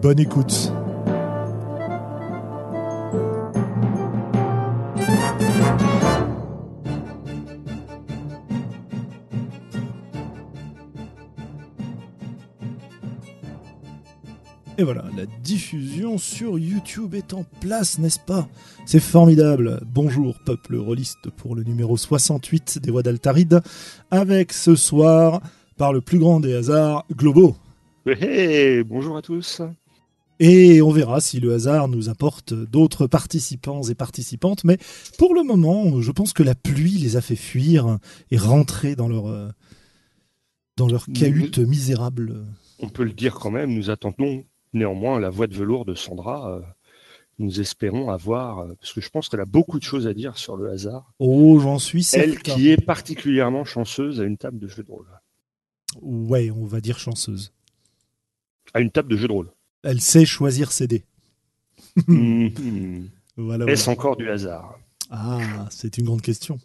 Bonne écoute. Et voilà, la diffusion sur YouTube est en place, n'est-ce pas? C'est formidable. Bonjour, peuple rôliste, pour le numéro 68 des Voix d'Altaride, avec ce soir, par le plus grand des hasards, Globo. Bonjour à tous. Et on verra si le hasard nous apporte d'autres participants et participantes. Mais pour le moment, je pense que la pluie les a fait fuir et rentrer dans leur, euh, dans leur cahute misérable. On peut le dire quand même, nous attendons néanmoins la voix de velours de Sandra. euh, nous espérons avoir, euh, parce que je pense qu'elle a beaucoup de choses à dire sur le hasard. Oh, j'en suis certain. Elle qui est particulièrement chanceuse à une table de jeu de rôle. Ouais, on va dire chanceuse. À une table de jeu de rôle. Elle sait choisir ses dés. Mhm. Voilà, Est-ce voilà. encore du hasard? Ah, c'est une grande question.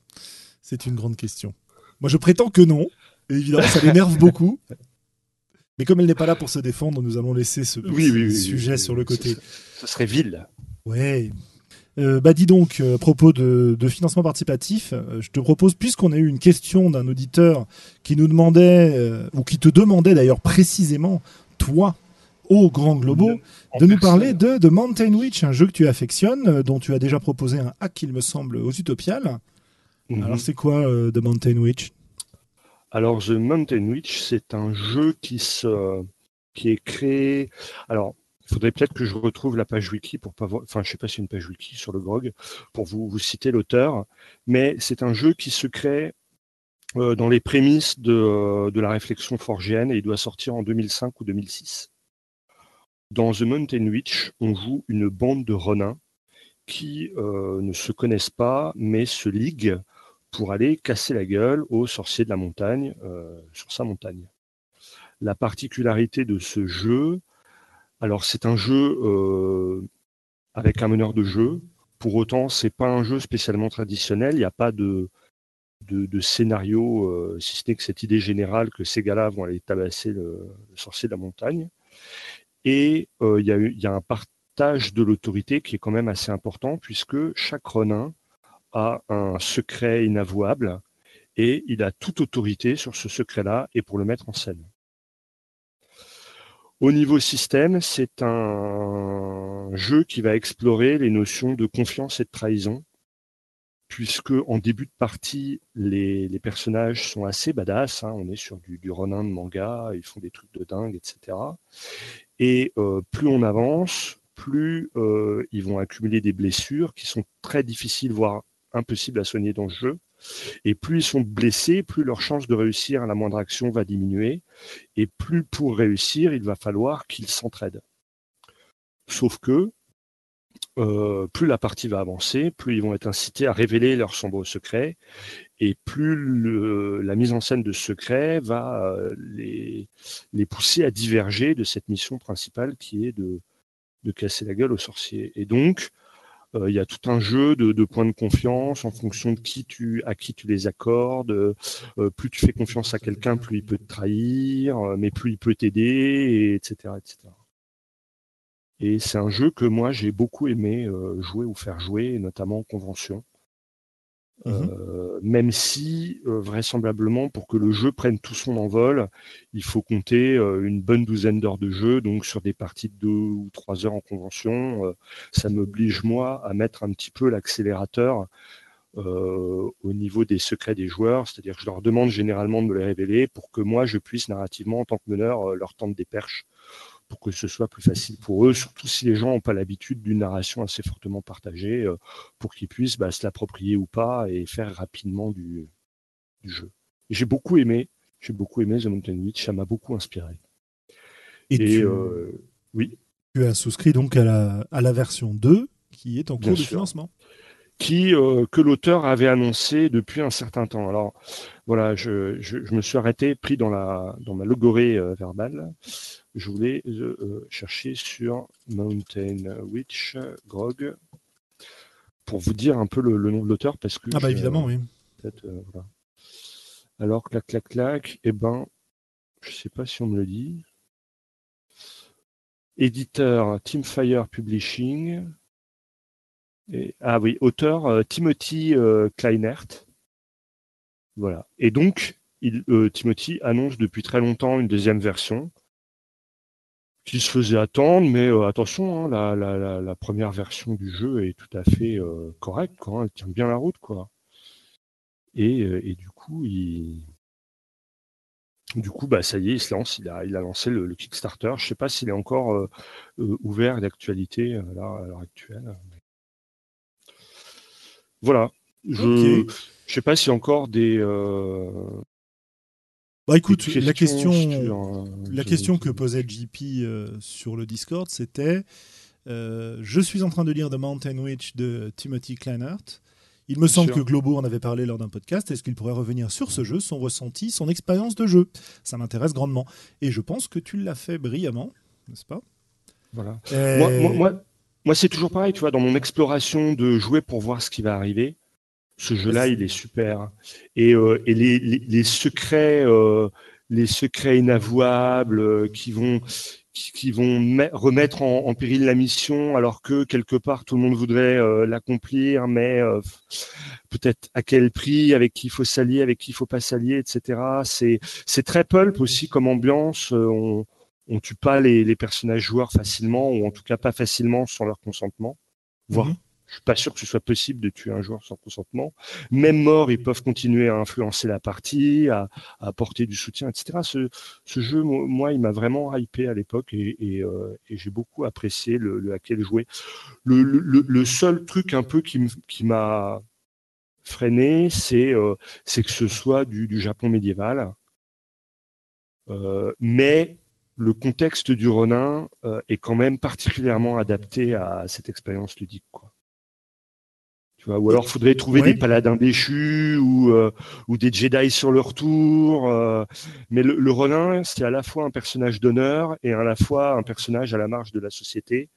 C'est une grande question. Moi, je prétends que non. Et évidemment, ça l'énerve beaucoup. Mais comme elle n'est pas là pour se défendre, nous allons laisser ce Oui, oui, oui, sujet sur le côté. Ce serait vil. Ouais. Euh, bah dis donc, euh, à propos de, de financement participatif, euh, je te propose, puisqu'on a eu une question d'un auditeur qui nous demandait, euh, ou qui te demandait d'ailleurs précisément, toi, au Grand Globo, En de nous parler de, de Mountain Witch, un jeu que tu affectionnes, euh, dont tu as déjà proposé un hack, il me semble, aux Utopiales. Mhm. Alors c'est quoi euh, The Mountain Witch? Alors, The Mountain Witch, c'est un jeu qui, se, qui est créé. Alors, il faudrait peut-être que je retrouve la page wiki pour pas voir. Enfin, je sais pas si une page wiki sur le Grog pour vous, vous citer l'auteur, mais c'est un jeu qui se crée euh, dans les prémices de, euh, de la réflexion forgienne et il doit sortir en 2005 ou 2006. Dans The Mountain Witch, on joue une bande de renins qui euh, ne se connaissent pas, mais se liguent pour aller casser la gueule aux sorciers de la montagne euh, sur sa montagne. La particularité de ce jeu, alors c'est un jeu euh, avec un meneur de jeu. Pour autant, c'est pas un jeu spécialement traditionnel. Il n'y a pas de, de, scénario, si ce n'est que cette idée générale que ces gars-là vont aller tabasser le sorcier de la montagne. Et euh, il y, a un partage de l'autorité qui est quand même assez important puisque chaque renin a un secret inavouable et il a toute autorité sur ce secret-là et pour le mettre en scène. Au niveau système, c'est un jeu qui va explorer les notions de confiance et de trahison, puisque en début de partie, les, les personnages sont assez badass. hein. on est sur du, du Ronin de manga, ils font des trucs de dingue, etc. Et euh, plus on avance, plus euh, ils vont accumuler des blessures qui sont très difficiles, voire impossibles à soigner dans le jeu. Et plus ils sont blessés, plus leur chance de réussir à la moindre action va diminuer. Et plus pour réussir, il va falloir qu'ils s'entraident. Sauf que euh, plus la partie va avancer, plus ils vont être incités à révéler leurs sombres secrets, et plus la mise en scène de ce secret va euh, les, pousser à diverger de cette mission principale qui est de, casser la gueule aux sorciers. Et donc, euh, il y a tout un jeu de, points de confiance en fonction de qui tu, à qui tu les accordes. Euh, plus tu fais confiance à quelqu'un, plus il peut te trahir, mais plus il peut t'aider, et etc., etc. Et c'est un jeu que moi j'ai beaucoup aimé jouer ou faire jouer, notamment en convention. Euh, même si euh, vraisemblablement pour que le jeu prenne tout son envol, il faut compter euh, une bonne douzaine d'heures de jeu, donc sur des parties de deux ou trois heures en convention, euh, ça m'oblige moi à mettre un petit peu l'accélérateur euh, au niveau des secrets des joueurs, c'est-à-dire que je leur demande généralement de me les révéler pour que moi je puisse narrativement en tant que meneur leur tendre des perches pour que ce soit plus facile pour eux, surtout si les gens n'ont pas l'habitude d'une narration assez fortement partagée, euh, pour qu'ils puissent bah, se l'approprier ou pas et faire rapidement du, du jeu. J'ai beaucoup aimé, j'ai beaucoup aimé The Mountain Witch, ça m'a beaucoup inspiré. Et, Et, tu, euh, oui, tu as souscrit donc à la, à la version 2 qui est en Bien cours de sûr. financement. Qui euh, que l'auteur avait annoncé depuis un certain temps. Alors voilà, je, je, je me suis arrêté, pris dans la dans ma logorée euh, verbale. Je voulais euh, chercher sur Mountain Witch Grog pour vous dire un peu le, le nom de l'auteur parce que Ah bah évidemment, oui. voilà. Alors clac clac clac, eh ben je sais pas si on me le dit. Éditeur Teamfire Publishing. Ah oui, auteur euh, Timothy euh, Kleinert. Voilà. Et donc, euh, Timothy annonce depuis très longtemps une deuxième version qui se faisait attendre, mais attention, hein, la, première version du jeu est tout à fait correcte, quoi, hein, elle tient bien la route, quoi. Et, du coup, il, du coup, bah ça y est, il se lance, il a, lancé le, Kickstarter. Je sais pas s'il est encore ouvert d'actualité à l'heure actuelle. Voilà. Je, je sais pas s'il y a encore des. euh, Bah écoute, des la question, sur, euh, la je- question que posait JP euh, sur le Discord, c'était euh, Je suis en train de lire The Mountain Witch de Timothy Kleinert. Il me semble sûr. que Globo en avait parlé lors d'un podcast. Est-ce qu'il pourrait revenir sur ce jeu, son ressenti, son expérience de jeu? Ça m'intéresse grandement. Et je pense que tu l'as fait brillamment, n'est-ce pas? Voilà. Moi, moi, moi, moi, c'est toujours pareil, tu vois, dans mon exploration de jouer pour voir ce qui va arriver, ce jeu-là, il est super. Et, euh, les, secrets, euh, les secrets inavouables euh, qui vont, qui, vont me- remettre en, péril la mission, alors que quelque part tout le monde voudrait l'accomplir, mais peut-être à quel prix, avec qui il faut s'allier, avec qui il faut pas s'allier, etc. C'est, c'est très pulp aussi comme ambiance. On tue pas les, les personnages joueurs facilement, ou en tout cas pas facilement sans leur consentement. Voire, Mhm. je suis pas sûr que ce soit possible de tuer un joueur sans consentement. Même morts, ils peuvent continuer à influencer la partie, à, à apporter du soutien, etc. Ce, ce jeu, mo- moi, il m'a vraiment hypé à l'époque et, et, euh, et j'ai beaucoup apprécié le, le à quel jouer. Le, le, le- seul truc un peu qui m'a freiné, c'est euh, que ce soit du, du Japon médiéval. Euh, mais le contexte du Ronin euh, est quand même particulièrement adapté à cette expérience ludique. Quoi. Tu vois, ou alors, faudrait trouver des paladins déchus ou, euh, ou des Jedi sur leur tour. euh, mais le, le Ronin, c'est à la fois un personnage d'honneur et à la fois un personnage à la marge de la société,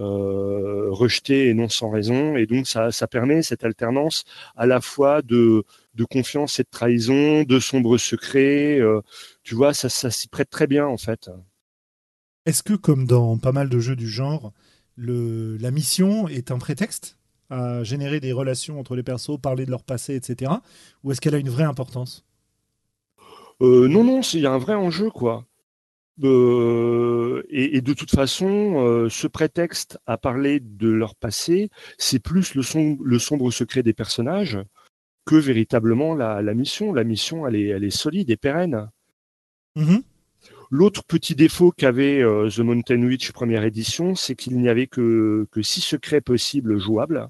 euh, rejeté et non sans raison. Et donc, ça, ça permet cette alternance à la fois de, de confiance et de trahison, de sombres secrets. Tu vois, ça, ça s'y prête très bien, en fait. Est-ce que, comme dans pas mal de jeux du genre, le, la mission est un prétexte à générer des relations entre les persos, parler de leur passé, etc. Ou est-ce qu'elle a une vraie importance? Euh, non, non, il y a un vrai enjeu, quoi. Euh, et, et de toute façon, euh, ce prétexte à parler de leur passé, c'est plus le, som- le sombre secret des personnages que véritablement la, la mission. La mission, elle est, elle est solide et pérenne. Mhm. L'autre petit défaut qu'avait euh, The Mountain Witch première édition, c'est qu'il n'y avait que, que six secrets possibles jouables.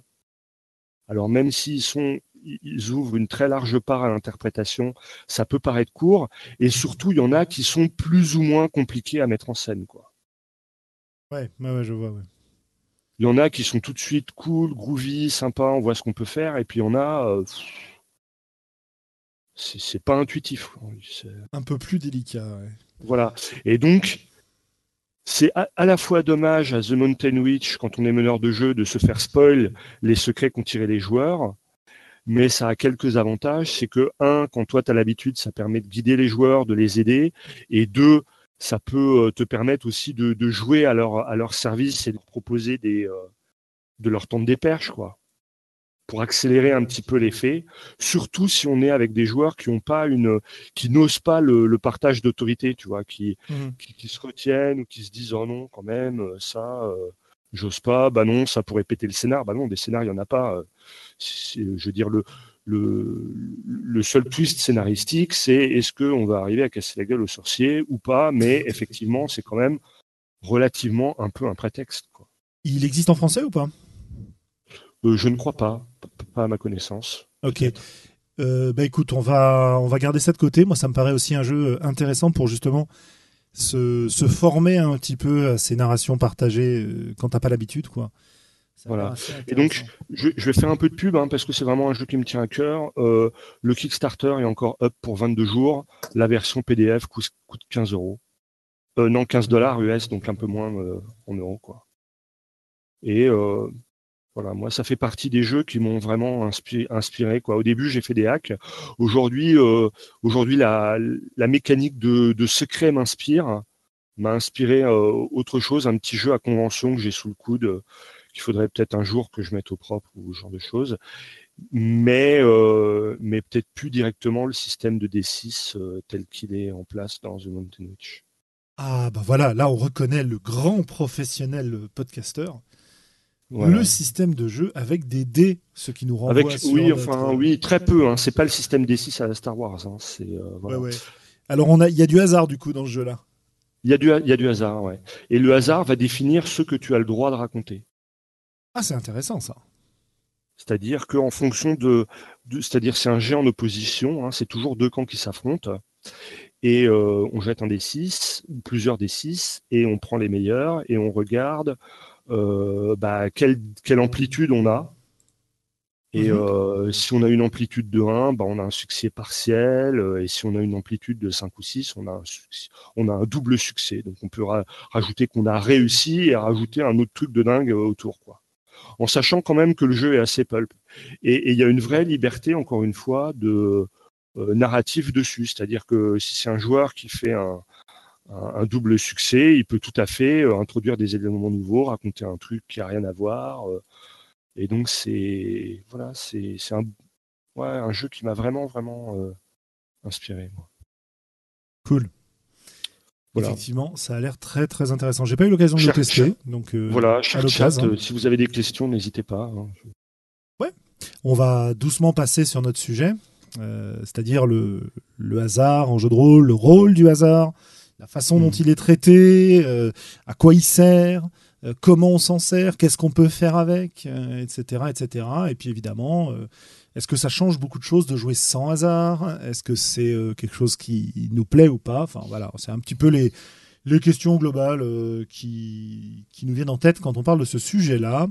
Alors même s'ils sont, ils ouvrent une très large part à l'interprétation, ça peut paraître court. Et surtout, il y en a qui sont plus ou moins compliqués à mettre en scène, quoi. Ouais, ouais, ouais, je vois. ouais. Il y en a qui sont tout de suite cool, groovy, sympa, on voit ce qu'on peut faire. Et puis il y en a, euh, pff, c'est pas intuitif. Un peu plus délicat. ouais. Voilà. Et donc, c'est à, à la fois dommage à The Mountain Witch, quand on est meneur de jeu, de se faire spoil les secrets qu'ont tirés les joueurs. Mais ça a quelques avantages. C'est que, un, quand toi, tu as l'habitude, ça permet de guider les joueurs, de les aider. Et deux, ça peut euh, te permettre aussi de, de jouer à leur, à leur service et de leur proposer des, euh, de leur tendre des perches, quoi. Pour accélérer un petit peu l'effet. Surtout si on est avec des joueurs qui ont pas une, qui n'osent pas le, le partage d'autorité, tu vois, qui, Mhm. qui, qui se retiennent ou qui se disent oh non quand même euh, ça euh, j'ose pas bah non ça pourrait péter le scénar bah non des scénars il y en a pas euh, je veux dire le le, le seul twist scénaristique c'est est-ce que on va arriver à casser la gueule au sorcier ou pas mais effectivement c'est quand même relativement un peu un prétexte quoi. Il existe en français ou pas? Euh, je ne crois pas pas à ma connaissance Ok. Euh, bah écoute, on va, on va garder ça de côté. Moi, ça me paraît aussi un jeu intéressant pour justement se, se former un petit peu à ces narrations partagées euh, quand t'as pas l'habitude, quoi. Ça Voilà. Et donc, je, je vais faire un peu de pub hein, parce que c'est vraiment un jeu qui me tient à cœur. Euh, le Kickstarter est encore up pour 22 jours. La version PDF coûte, coûte 15 euros. Euh, non, 15 dollars US, donc un peu moins euh, en euros, quoi. Et euh, voilà, moi, ça fait partie des jeux qui m'ont vraiment inspi- inspiré, quoi. Au début, j'ai fait des hacks. Aujourd'hui, euh, la, mécanique de, de secret m'inspire, m'a inspiré euh, autre chose, un petit jeu à convention que j'ai sous le coude, qu'il faudrait peut-être un jour que je mette au propre ou ce genre de choses. Mais, euh, peut-être plus directement le système de D6 euh, tel qu'il est en place dans The Mountain Witch. Ah bah voilà, là on reconnaît le grand professionnel podcasteur. Voilà. Le système de jeu avec des dés, ce qui nous renvoie Avec, sur oui, notre- enfin, oui, très peu. Hein. C'est pas le système D6 à la Star Wars. Hein. C'est, euh, voilà. Ouais, ouais. Alors on a, il y a du hasard du coup dans ce jeu-là. Il y a du, il y a du hasard, ouais. Et le hasard va définir ce que tu as le droit de raconter. Ah c'est intéressant ça. C'est-à-dire qu'en fonction de, de- c'est-à-dire c'est un jet en opposition, hein, c'est toujours deux camps qui s'affrontent, et euh, on jette un des 6 ou plusieurs des 6 et on prend les meilleurs et on regarde bah, quelle, quelle amplitude on a. Et Mhm. euh, si on a une amplitude de 1, bah, on a un succès partiel, euh, et si on a une amplitude de 5 ou 6, on a un, succès- on a un double succès. Donc on peut ra- rajouter qu'on a réussi et rajouter un autre truc de dingue euh, autour. quoi en sachant quand même que le jeu est assez pulp. Et et il y a une vraie liberté, encore une fois, de euh, narratif dessus. C'est-à-dire que si c'est un joueur qui fait un, un- un double succès, il peut tout à fait euh, introduire des éléments nouveaux, raconter un truc qui a rien à voir. euh, et donc c'est voilà, c'est un ouais, un jeu qui m'a vraiment vraiment euh, inspiré. Moi. Cool. Voilà. Effectivement, ça a l'air très très intéressant. J'ai pas eu l'occasion de le tester, donc euh, Voilà, à cher chat, si vous avez des questions, n'hésitez pas. hein. On va doucement passer sur notre sujet, euh, c'est-à-dire le, le hasard en jeu de rôle, le rôle du hasard, la façon dont Mhm. il est traité, euh, à quoi il sert, euh, comment on s'en sert, qu'est-ce qu'on peut faire avec, euh, etc., etc. Et puis évidemment, est-ce que ça change beaucoup de choses de jouer sans hasard? Est-ce que c'est quelque chose qui nous plaît ou pas? Enfin voilà, c'est un petit peu les, les questions globales qui, qui nous viennent en tête quand on parle de ce sujet-là.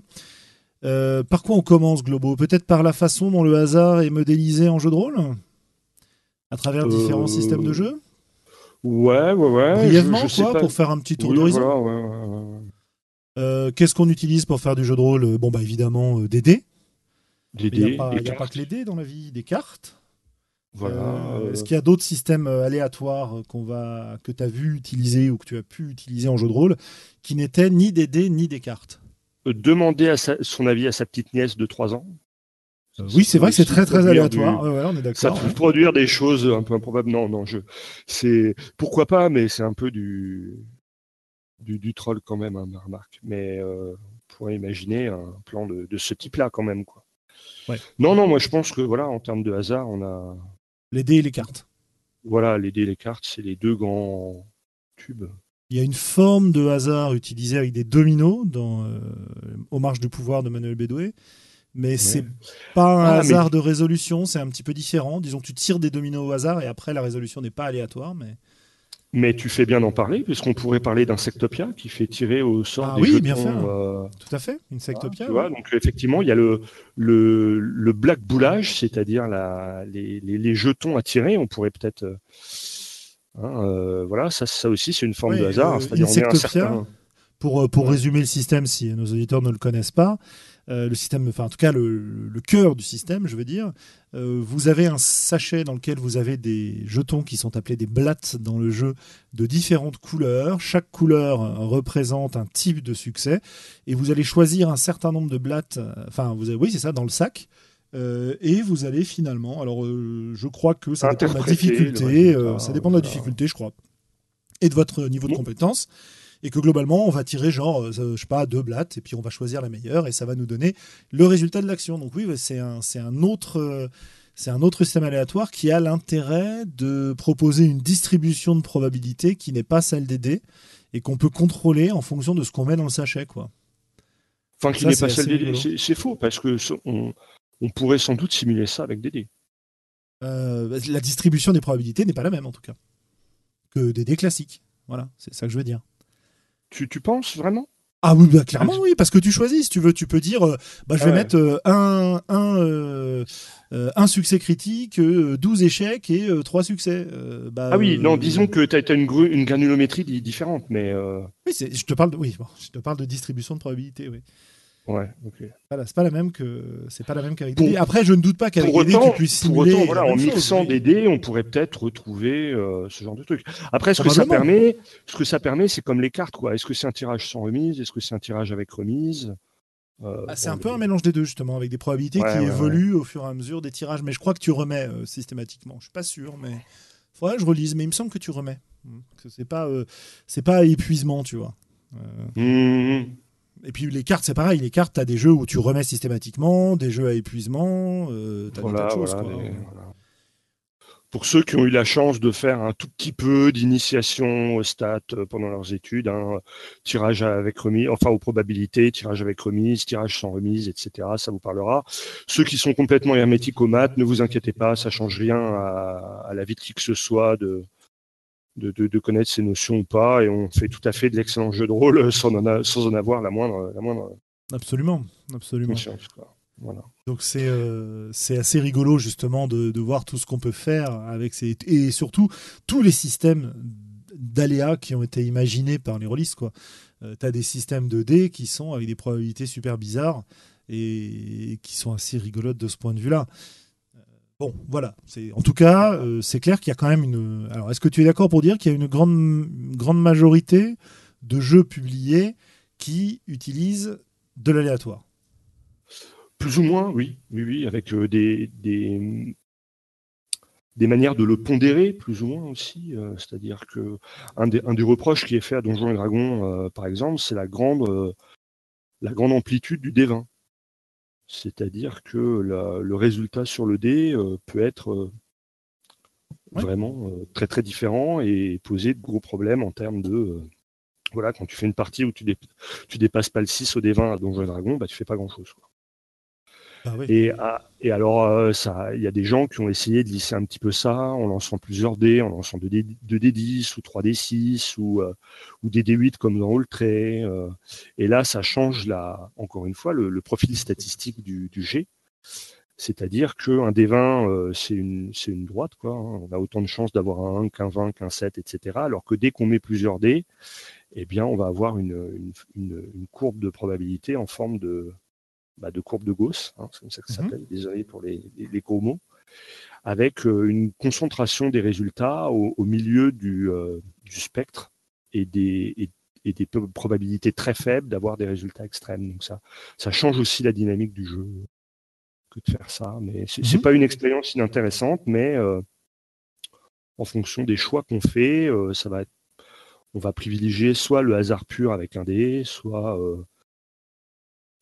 Par quoi on commence, Globo? Peut-être par la façon dont le hasard est modélisé en jeu de rôle? À travers différents systèmes de jeu? Ouais, ouais, ouais. Brièvement, je quoi, pas. pour faire un petit tour Oui, d'horizon voilà, ouais, ouais, ouais, ouais. Euh, Qu'est-ce qu'on utilise pour faire du jeu de rôle Euh, Bon, bah évidemment, euh, des dés. Des Il n'y a, pas, que les dés dans la vie, des cartes. Voilà. Est-ce qu'il y a d'autres systèmes aléatoires qu'on va, que tu as vu utiliser ou que tu as pu utiliser en jeu de rôle qui n'étaient ni des dés ni des cartes? Demander à sa- son avis à sa petite nièce de 3 ans. Euh, Oui, c'est vrai que c'est très très aléatoire. du- Ouais, ouais, on est Ça peut ouais. produire des choses un peu improbables. Non, non, je. C'est pourquoi pas, mais c'est un peu du du, du troll quand même, hein, ma remarque. Mais euh, on pourrait imaginer un plan de, de ce type-là quand même, quoi. Ouais. Non, non, moi je pense que voilà, en termes de hasard, on a Les dés et les cartes. voilà les dés, les cartes, c'est les deux grands tubes. Il y a une forme de hasard utilisée avec des dominos dans euh, Aux marches du pouvoir de Manuel Bédoué, mais c'est pas un Ah, mais- hasard de résolution, c'est un petit peu différent. Disons que tu tires des dominos au hasard et après la résolution n'est pas aléatoire, mais Mais tu fais bien d'en parler, puisqu'on pourrait parler d'Insectopia qui fait tirer au sort Ah des oui, jetons. bien fait. euh, tout à fait, Insectopia. Tu vois, donc effectivement, il y a le, le, le black boulage, c'est-à-dire les, les, les jetons à tirer. On pourrait peut-être. euh, hein, euh, voilà, ça, ça aussi, c'est une forme Ouais, de hasard. euh, met un Insectopia, certain- Pour, pour Ouais. résumer le système, si nos auditeurs ne le connaissent pas, le système, enfin en tout cas le, le cœur du système, je veux dire, euh, vous avez un sachet dans lequel vous avez des jetons qui sont appelés des blattes dans le jeu de différentes couleurs. Chaque couleur euh, représente un type de succès et vous allez choisir un certain nombre de blattes. euh, Enfin, vous avez, oui, c'est ça, dans le sac. Euh, et vous allez finalement, alors euh, je crois que ça dépend de la difficulté, résultat, euh, ça dépend de la difficulté, je crois, et de votre niveau de compétence et que globalement on va tirer genre euh, je sais pas deux blattes et puis on va choisir la meilleure et ça va nous donner le résultat de l'action donc oui c'est un c'est un autre euh, c'est un autre système aléatoire qui a l'intérêt de proposer une distribution de probabilité qui n'est pas celle des dés et qu'on peut contrôler en fonction de ce qu'on met dans le sachet quoi Enfin, qui n'est pas celle des dés. C'est- faux, parce que on, on pourrait sans doute simuler ça avec des dés. Euh, la distribution des probabilités n'est pas la même en tout cas que des dés classiques Voilà, c'est ça que je veux dire. Tu, tu penses vraiment? Ah oui, bah, clairement oui, parce que tu choisis, si tu veux, tu peux dire, euh, bah, je vais Ouais. mettre euh, un, un, euh, un succès critique, euh, 12 échecs et 3 succès. Bah, Ah oui, non, disons que tu as, une, granulométrie di- différente, mais Oui, je te parle de, oui, bon, je te parle de distribution de probabilité, oui. Ouais, ok. Voilà, c'est pas la même que c'est pas la même qu'avec des dés. Après, je ne doute pas qu'avec des dés, tu puisses pour autant, voilà, en chose, mixant des dés, on pourrait peut-être retrouver euh, ce genre de truc. Après, ce que ça permet, ce que ça permet, c'est comme les cartes, quoi. Est-ce que c'est un tirage sans remise? Est-ce que c'est un tirage avec remise? Euh, Ah, c'est bon, un peu un mélange des deux justement, avec des probabilités Ouais, qui ouais, évoluent au fur et à mesure des tirages. Mais je crois que tu remets euh, systématiquement. Je suis pas sûr, mais faudrait que je relise. Mais il me semble que tu remets. Mm. Que c'est pas c'est pas épuisement, tu vois. Euh, Mmh, Et puis les cartes, c'est pareil. Les cartes, t'as des jeux où tu remets systématiquement, des jeux à épuisement. Euh, t'as des voilà, tas de choses. voilà, quoi. les- voilà. Pour ceux qui ont eu la chance de faire un tout petit peu d'initiation aux stats euh, pendant leurs études, hein, tirage avec remise, enfin aux probabilités, tirage avec remise, tirage sans remise, etc. Ça vous parlera. Ceux qui sont complètement hermétiques aux maths, ne vous inquiétez pas, ça change rien à, à la vie de qui que ce soit de, de, de- de connaître ces notions ou pas, et on fait tout à fait de l'excellent jeu de rôle sans en, a- sans en avoir la moindre, la moindre Absolument, absolument. conscience. quoi. Voilà. Donc c'est euh, assez rigolo justement de, de voir tout ce qu'on peut faire avec ces et surtout tous les systèmes d'aléas qui ont été imaginés par les rôlistes quoi. Euh, T'as des systèmes de dés qui sont avec des probabilités super bizarres et qui sont assez rigolotes de ce point de vue-là. Bon, voilà. En tout cas, euh, c'est clair qu'il y a quand même une. Alors, est-ce que tu es d'accord pour dire qu'il y a une grande majorité de jeux publiés qui utilisent de l'aléatoire? Plus ou moins, oui, oui, oui, avec euh, des, des, manières de le pondérer, plus ou moins aussi. euh, C'est-à-dire que un des, reproches qui est fait à Donjons et Dragons, par exemple, c'est la grande, la grande amplitude du D20. C'est-à-dire que la- le résultat sur le dé euh, peut être euh, Ouais. vraiment euh, très très différent et poser de gros problèmes en termes de voilà quand tu fais une partie où tu, dé- tu dépasses pas le 6 au D20 à Donjons et Dragons, bah tu fais pas grand chose. Ah. Et, ah, et alors, euh, il y a des gens qui ont essayé de lisser un petit peu ça en lançant plusieurs dés, en lançant 2 dés, 2D10 ou 3D6 ou, euh, ou des D8 comme dans Roll Tray. euh. et là, ça change, encore une fois, le, profil statistique du, G. C'est-à-dire qu'un D20, euh, c'est une, droite. Quoi, hein. On a autant de chances d'avoir un 1 qu'un 20, qu'un 7, etc. Alors que dès qu'on met plusieurs dés, eh on va avoir une courbe de probabilité en forme de, bah, de courbe de Gauss, hein, c'est comme ça que ça Mhm. s'appelle, désolé pour les, les, les gros mots, avec euh, une concentration des résultats au, au milieu du, euh, du spectre et des, et, et des probabilités très faibles d'avoir des résultats extrêmes. Donc ça, ça change aussi la dynamique du jeu que de faire ça. Mais c'est c'est Mhm. pas une expérience inintéressante, mais euh, en fonction des choix qu'on fait, euh, ça va on va privilégier soit le hasard pur avec un dé, soit euh,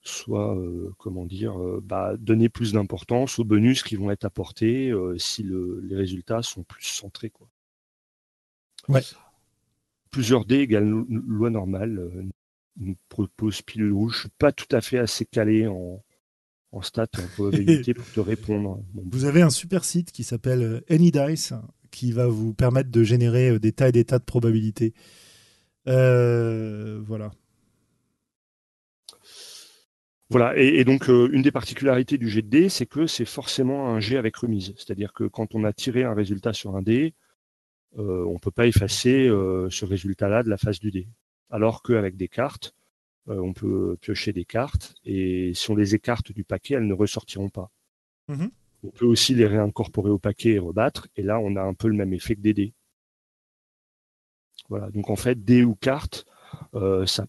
soit euh, comment dire euh, bah, donner plus d'importance aux bonus qui vont être apportés euh, si le- les résultats sont plus centrés quoi. Ouais. Plusieurs dés égale lo- loi normale nous propose pilule rouge. Je suis pas tout à fait assez calé en, en stats en probabilité pour te répondre. Bon, Vous avez un super site qui s'appelle AnyDice qui va vous permettre de générer des tas et des tas de probabilités. Voilà. Voilà, et, et donc euh, une des particularités du jet de dés, c'est que c'est forcément un jet avec remise. C'est-à-dire que quand on a tiré un résultat sur un dé, euh, on ne peut pas effacer euh, ce résultat-là de la face du dé. Alors qu'avec des cartes, euh, on peut piocher des cartes, et si on les écarte du paquet, elles ne ressortiront pas. Mhm. On peut aussi les réincorporer au paquet et rebattre, et là on a un peu le même effet que des dés. Voilà, donc en fait, dés ou cartes, euh, ça,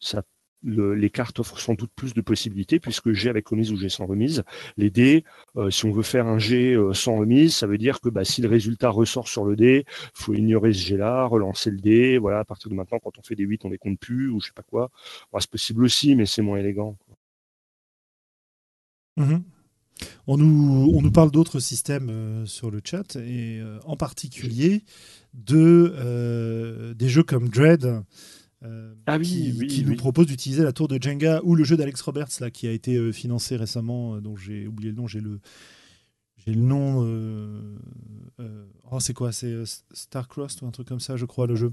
ça le- les cartes offrent sans doute plus de possibilités puisque G avec remise ou G sans remise. Les dés, euh, si on veut faire un G euh, sans remise, ça veut dire que bah, si le résultat ressort sur le dé, faut ignorer ce G-là, relancer le dé. Voilà, à partir de maintenant, quand on fait des 8, on les compte plus ou je sais pas quoi. C'est possible aussi, mais c'est moins élégant. Mhm. On nous, parle d'autres systèmes euh, sur le chat et euh, en particulier de des jeux comme Dread euh, Ah oui, qui, oui, qui nous propose d'utiliser la tour de Jenga ou le jeu d'Alex Roberts là qui a été euh, financé récemment euh, dont j'ai oublié le nom j'ai le j'ai le nom. oh, c'est quoi C'est Starcrossed ou un truc comme ça, je crois, le jeu.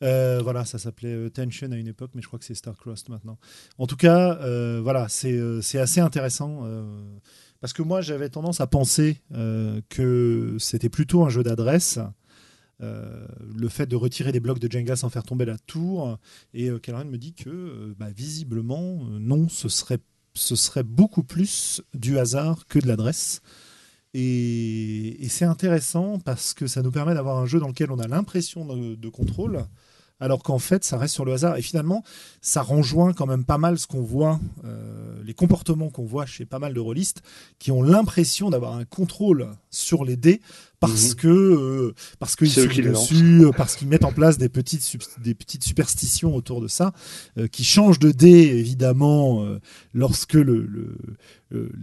voilà, ça s'appelait Tension à une époque, mais je crois que c'est Starcrossed maintenant. En tout cas, voilà, c'est assez intéressant. parce que moi, j'avais tendance à penser que c'était plutôt un jeu d'adresse euh, le fait de retirer des blocs de Jenga sans faire tomber la tour. Et euh, me dit que euh, bah, visiblement, euh, non, ce serait, beaucoup plus du hasard que de l'adresse. Et, c'est intéressant parce que ça nous permet d'avoir un jeu dans lequel on a l'impression de, contrôle, alors qu'en fait, ça reste sur le hasard. Et finalement, ça rejoint quand même pas mal ce qu'on voit, les comportements qu'on voit chez pas mal de rôlistes qui ont l'impression d'avoir un contrôle sur les dés, parce mhm. que euh, parce qu'ils sont dessus, euh, parce qu'ils mettent en place des petites des petites superstitions autour de ça, euh, qui changent de dé évidemment lorsque le, le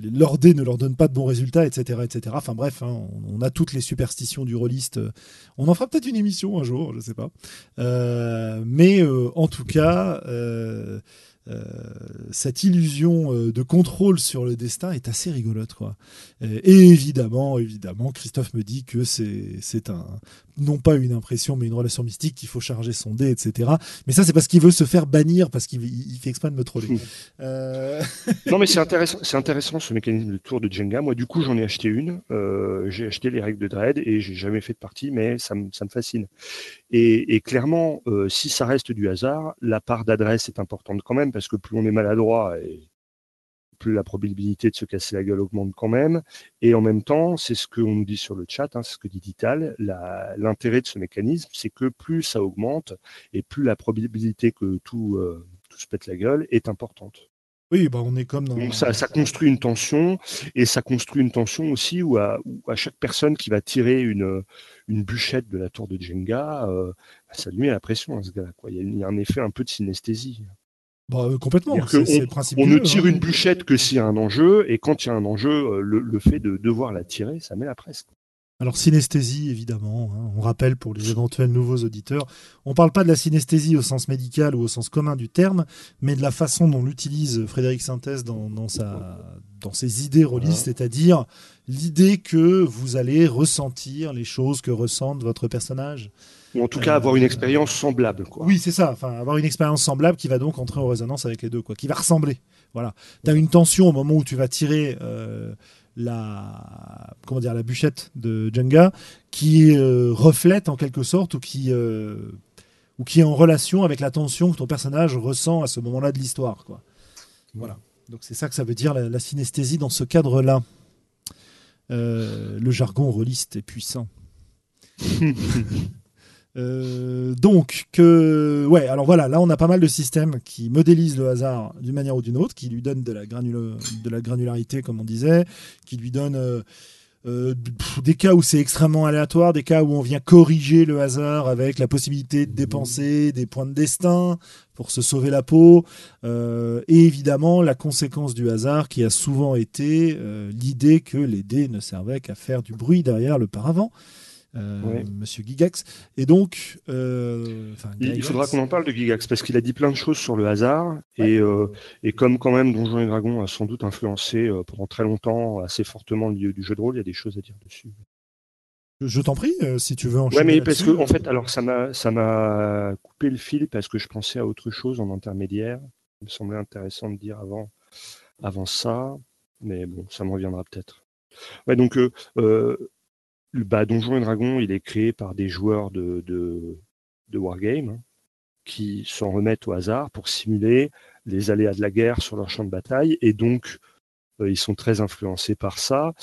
leur dé ne leur donne pas de bons résultats, etc., etc. Enfin bref, hein, on, a toutes les superstitions du rôliste. On en fera peut-être une émission un jour, je sais pas. mais en tout cas. Euh, cette illusion euh, de contrôle sur le destin est assez rigolote. Quoi. Et évidemment, évidemment, Christophe me dit que c'est un, non pas une impression, mais une relation mystique, qu'il faut charger son dé, etc. Mais ça, c'est parce qu'il veut se faire bannir, parce qu'il fait exprès de me troller. Euh, non, mais c'est intéressant, c'est intéressant ce mécanisme de tour de Jenga. Moi, du coup, j'en ai acheté une. j'ai acheté les règles de Dread et j'ai jamais fait de partie, mais ça me fascine. Et, clairement, si ça reste du hasard, la part d'adresse est importante quand même, parce que plus on est maladroit et plus la probabilité de se casser la gueule augmente quand même. Et en même temps, c'est ce qu'on nous dit sur le chat, hein, c'est ce que dit Dital, l'intérêt de ce mécanisme, c'est que plus ça augmente et plus la probabilité que tout, euh, tout se pète la gueule est importante. Oui, bah on est comme dans... Donc ça, ça, construit une tension et ça construit une tension aussi où à, à chaque personne qui va tirer une, une bûchette de la tour de Jenga, euh, ça lui met la pression à ce gars-là. Il, y a un effet un peu de synesthésie. Bah, euh, complètement. C'est, on, on ne tire une bûchette que s'il y a un enjeu, et quand il y a un enjeu, euh, le, fait de devoir la tirer, ça met la presse. Alors synesthésie, évidemment, hein. on rappelle pour les éventuels nouveaux auditeurs, on ne parle pas de la synesthésie au sens médical ou au sens commun du terme, mais de la façon dont l'utilise Frédéric Sintès dans, dans, sa, dans ses idées rôlistes, c'est-à-dire l'idée que vous allez ressentir les choses que ressentent votre personnage. Ou en tout cas avoir une expérience semblable. Quoi. Oui, c'est ça, enfin avoir une expérience semblable qui va donc entrer en résonance avec les deux, quoi, qui va ressembler. Voilà. Tu as une tension au moment où tu vas tirer... Euh, la comment dire la bûchette de Jenga qui euh, reflète en quelque sorte ou qui euh, ou qui est en relation avec la tension que ton personnage ressent à ce moment-là de l'histoire quoi. Voilà. Donc c'est ça que ça veut dire la, synesthésie dans ce cadre-là. Euh, le jargon rôliste est puissant. Euh, donc, que, ouais, alors voilà, là on a pas mal de systèmes qui modélisent le hasard d'une manière ou d'une autre, qui lui donnent de la, de la granularité, comme on disait, qui lui donnent euh, euh, des cas où c'est extrêmement aléatoire, des cas où on vient corriger le hasard avec la possibilité de dépenser des points de destin pour se sauver la peau, et évidemment la conséquence du hasard qui a souvent été l'idée que les dés ne servaient qu'à faire du bruit derrière le paravent. Euh, Monsieur Gigax. Et donc, euh, il, faudra qu'on en parle de Gigax parce qu'il a dit plein de choses sur le hasard et, euh, et, comme quand même Donjons et Dragons a sans doute influencé pendant très longtemps assez fortement le lieu du jeu de rôle, il y a des choses à dire dessus. Je t'en prie, si tu veux enchaîner. Ouais, mais parce que en fait, alors ça m'a ça m'a coupé le fil parce que je pensais à autre chose en intermédiaire. Il me semblait intéressant de dire avant avant ça, mais bon, ça me reviendra peut-être. Ouais, donc bah, Donjon et Dragon, il est créé par des joueurs de, de, Wargame hein, qui s'en remettent au hasard pour simuler les aléas de la guerre sur leur champ de bataille. Et donc, euh, ils sont très influencés par ça.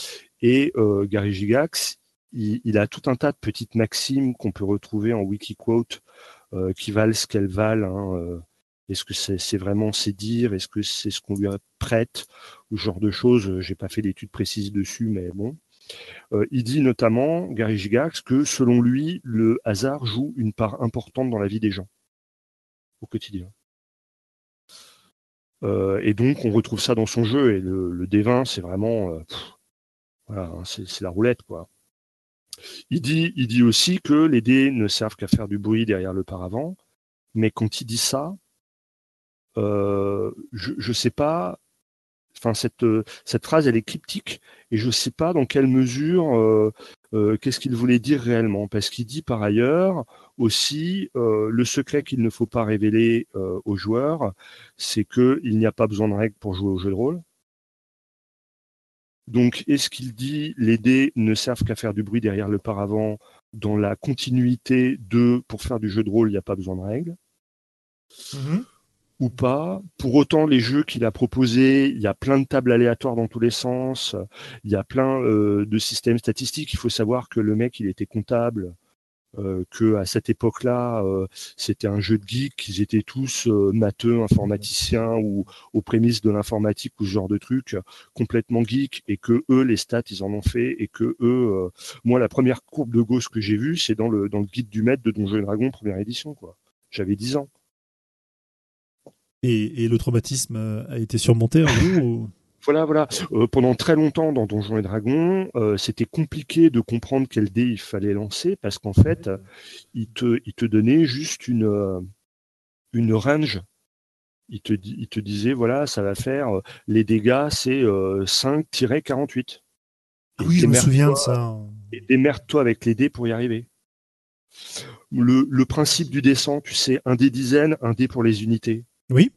Et euh, Gary Gigax, il, a tout un tas de petites maximes qu'on peut retrouver en Wikiquote euh, qui valent ce qu'elles valent. Hein, Est-ce que c'est vraiment ses dires Est-ce que c'est ce qu'on lui prête Ou ce genre de choses. J'ai pas fait d'études précises dessus, mais bon. Euh, il dit notamment, Gary Gigax, que selon lui, le hasard joue une part importante dans la vie des gens au quotidien. Euh, et donc, on retrouve ça dans son jeu. Et le, le D20, c'est vraiment, euh, voilà, hein, c'est la roulette, quoi. Il dit, il dit aussi que les dés ne servent qu'à faire du bruit derrière le paravent. Mais quand il dit ça, je ne sais pas Enfin, cette, cette phrase, elle est cryptique et je ne sais pas dans quelle mesure, qu'est-ce qu'il voulait dire réellement. Parce qu'il dit par ailleurs aussi, le secret qu'il ne faut pas révéler aux joueurs, c'est qu'il n'y a pas besoin de règles pour jouer au jeu de rôle. Donc, est-ce qu'il dit les dés ne servent qu'à faire du bruit derrière le paravent dans la continuité de pour faire du jeu de rôle, il n'y a pas besoin de règles? Mm-hmm. Ou pas Pour autant, les jeux qu'il a proposés, il y a plein de tables aléatoires dans tous les sens, il y a plein euh, de systèmes statistiques. Il faut savoir que le mec, il était comptable euh, que à cette époque-là, euh, c'était un jeu de geek, qu'ils étaient tous euh, matheux, informaticiens ou aux prémices de l'informatique ou ce genre de trucs, complètement geek, et que eux, les stats, ils en ont fait, et que eux, moi, la première courbe de gauche que j'ai vue, c'est dans le dans le guide du maître de Donjons et Dragons première édition, quoi. J'avais 10 ans. Et, et, le traumatisme a été surmonté en vous Voilà, voilà. Euh, pendant très longtemps dans Donjons et Dragons, euh, c'était compliqué de comprendre quel dé il fallait lancer parce qu'en fait, il te, il te donnait juste une, euh, une range. Il te, il te disait, voilà, ça va faire, les dégâts, c'est 5-48. oui, je me souviens de ça. Et démerde-toi avec les dés pour y arriver. Le, le principe du descent, tu sais, un dé dizaine, un dé pour les unités. Oui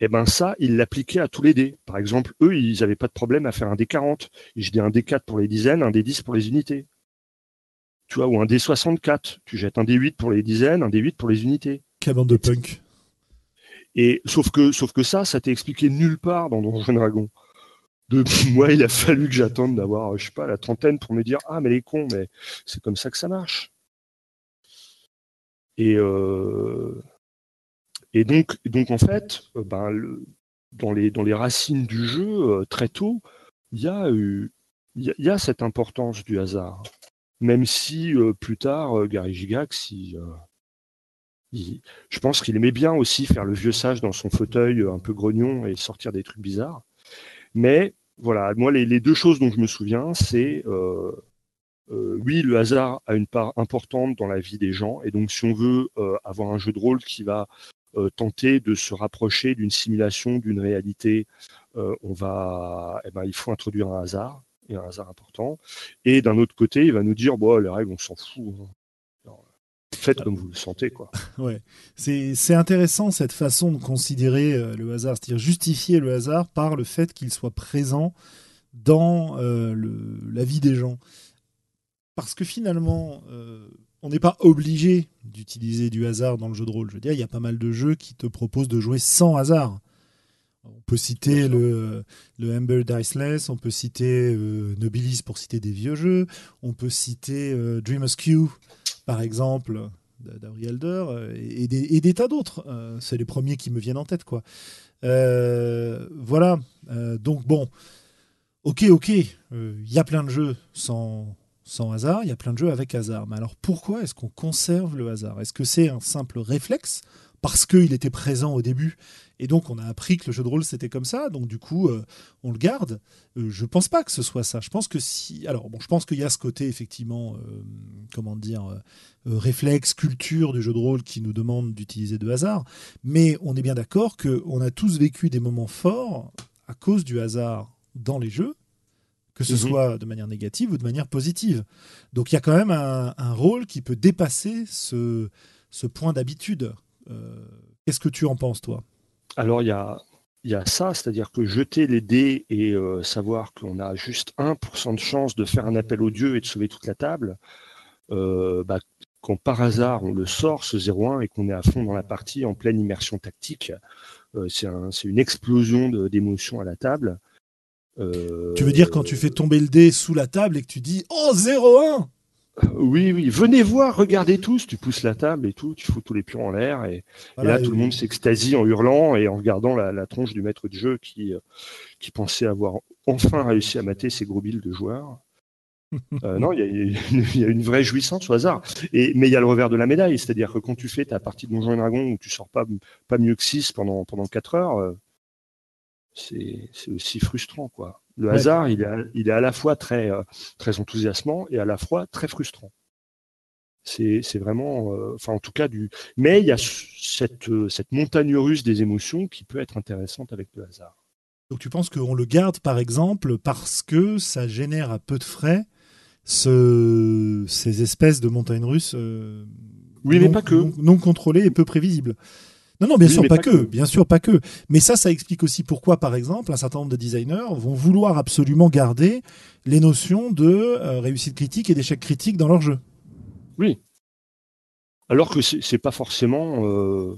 et eh ben ça, ils l'appliquaient à tous les dés. Par exemple, eux, ils n'avaient pas de problème à faire un D40. Je dis un D4 pour les dizaines, un D10 pour les unités. Tu vois, ou un D64. Tu jettes un D8 pour les dizaines, un D8 pour les unités. Quelle de punk. Et sauf que, sauf que ça, ça t'est expliqué nulle part dans Donjon Dragon. De moi, il a fallu que j'attende d'avoir, je sais pas, la trentaine pour me dire ah mais les cons, mais c'est comme ça que ça marche. Et euh, et donc, donc en fait, euh, ben, dans, les, dans les racines du jeu, euh, très tôt, il y, a, il y, a cette importance du hasard. Même si euh, plus tard, Gary Gigax, je pense qu'il aimait bien aussi faire le vieux sage dans son fauteuil un peu grognon et sortir des trucs bizarres. Mais voilà, moi, les, deux choses dont je me souviens, c'est oui, le hasard a une part importante dans la vie des gens, et donc si on veut avoir un jeu de rôle qui va tenter de se rapprocher d'une simulation, d'une réalité, euh, on va, eh ben, il faut introduire un hasard, et un hasard important. Et d'un autre côté, il va nous dire, bon, les règles, on s'en fout. Hein. faites comme vous le sentez, quoi. Ouais, c'est intéressant cette façon de considérer euh, le hasard, c'est-à-dire justifier le hasard par le fait qu'il soit présent dans la vie des gens. Parce que finalement, on n'est pas obligé d'utiliser du hasard dans le jeu de rôle. Je veux dire, il y a pas mal de jeux qui te proposent de jouer sans hasard. On peut citer le, le Amber Diceless, on peut citer euh, Nobilis pour citer des vieux jeux, on peut citer euh, Dream Askew, par exemple, d'Auri Elder, euh, et, des, tas d'autres. c'est les premiers qui me viennent en tête, quoi. voilà. donc bon, ok, ok, il y a plein de jeux sans, sans hasard, il y a plein de jeux avec hasard. Mais alors pourquoi est-ce qu'on conserve le hasard? Est-ce que c'est un simple réflexe? Parce qu'il était présent au début et donc on a appris que le jeu de rôle c'était comme ça, donc du coup euh, on le garde. Euh, je pense pas que ce soit ça. Je pense que si, alors bon, je pense qu'il y a ce côté effectivement, euh, comment dire, réflexe, culture du jeu de rôle qui nous demande d'utiliser de hasard, mais on est bien d'accord que on a tous vécu des moments forts à cause du hasard dans les jeux que ce mhm. soit de manière négative ou de manière positive. Donc il y a quand même un, rôle qui peut dépasser ce, ce point d'habitude. Euh, qu'est-ce que tu en penses, toi? Alors il y a, y a ça, c'est-à-dire que jeter les dés et euh, savoir qu'on a juste 1% de chance de faire un appel au dieu et de sauver toute la table, euh, bah, quand par hasard on le sort, ce 0-1, et qu'on est à fond dans la partie en pleine immersion tactique, c'est une explosion d'émotions à la table. Euh, tu veux dire quand tu fais tomber le dé sous la table et que tu dis Oh 0-1 oui, oui, venez voir, regardez tous, tu pousses la table et tout, tu fous tous les pions en l'air, et, là tout le monde s'extasie en hurlant et en regardant la, tronche du maître de jeu qui, euh, qui pensait avoir enfin réussi à mater ses gros billes de joueurs. Euh, non, il y, a une vraie jouissance au hasard. Et, mais il y a le revers de la médaille, c'est-à-dire que quand tu fais ta partie de Donjons et Dragons où tu sors pas, pas mieux que 6 pendant, pendant 4 heures, c'est aussi frustrant. quoi. Le hasard, il est, à, il est à la fois très, euh, très enthousiasmant et à la fois très frustrant. C'est vraiment, euh, enfin en tout cas du. Mais il y a cette, euh, cette montagne russe des émotions qui peut être intéressante avec le hasard. Donc tu penses qu'on le garde par exemple parce que ça génère à peu de frais ce, ces espèces de montagnes russes euh, oui, non, mais pas que. non, non contrôlées et peu prévisibles. Non, non, bien Oui, sûr, pas, pas que, que. bien sûr, pas que. Mais ça, ça explique aussi pourquoi, par exemple, un certain nombre de designers vont vouloir absolument garder les notions de euh, réussite critique et d'échec critique dans leur jeu. Oui. Alors que c'est pas forcément euh,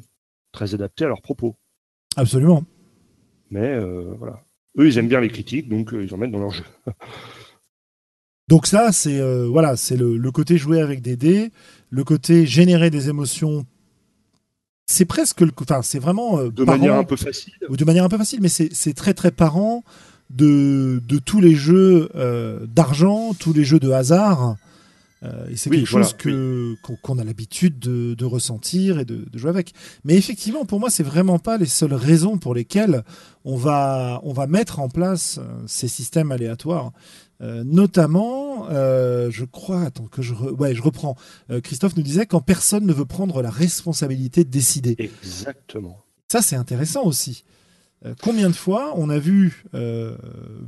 très adapté à leurs propos. Absolument. Mais euh, voilà. Eux, ils aiment bien les critiques, donc ils en mettent dans leur jeu. Donc ça, c'est euh, voilà, c'est le, le côté jouer avec des dés, le côté générer des émotions. C'est presque, le, enfin, c'est vraiment euh, De parent- manière un peu facile. ou de manière un peu facile, mais c'est très très parent de, de tous les jeux euh, d'argent, tous les jeux de hasard. Euh, et c'est Oui, quelque voilà, chose que qu'on qu'on a l'habitude de, de ressentir et de, de jouer avec. Mais effectivement, pour moi, c'est vraiment pas les seules raisons pour lesquelles on va on va mettre en place ces systèmes aléatoires. Euh, notamment, euh, je crois, attends que je, re- ouais, je reprends. Euh, Christophe nous disait quand personne ne veut prendre la responsabilité de décider. Exactement. Ça, c'est intéressant aussi. Combien de fois on a vu, euh,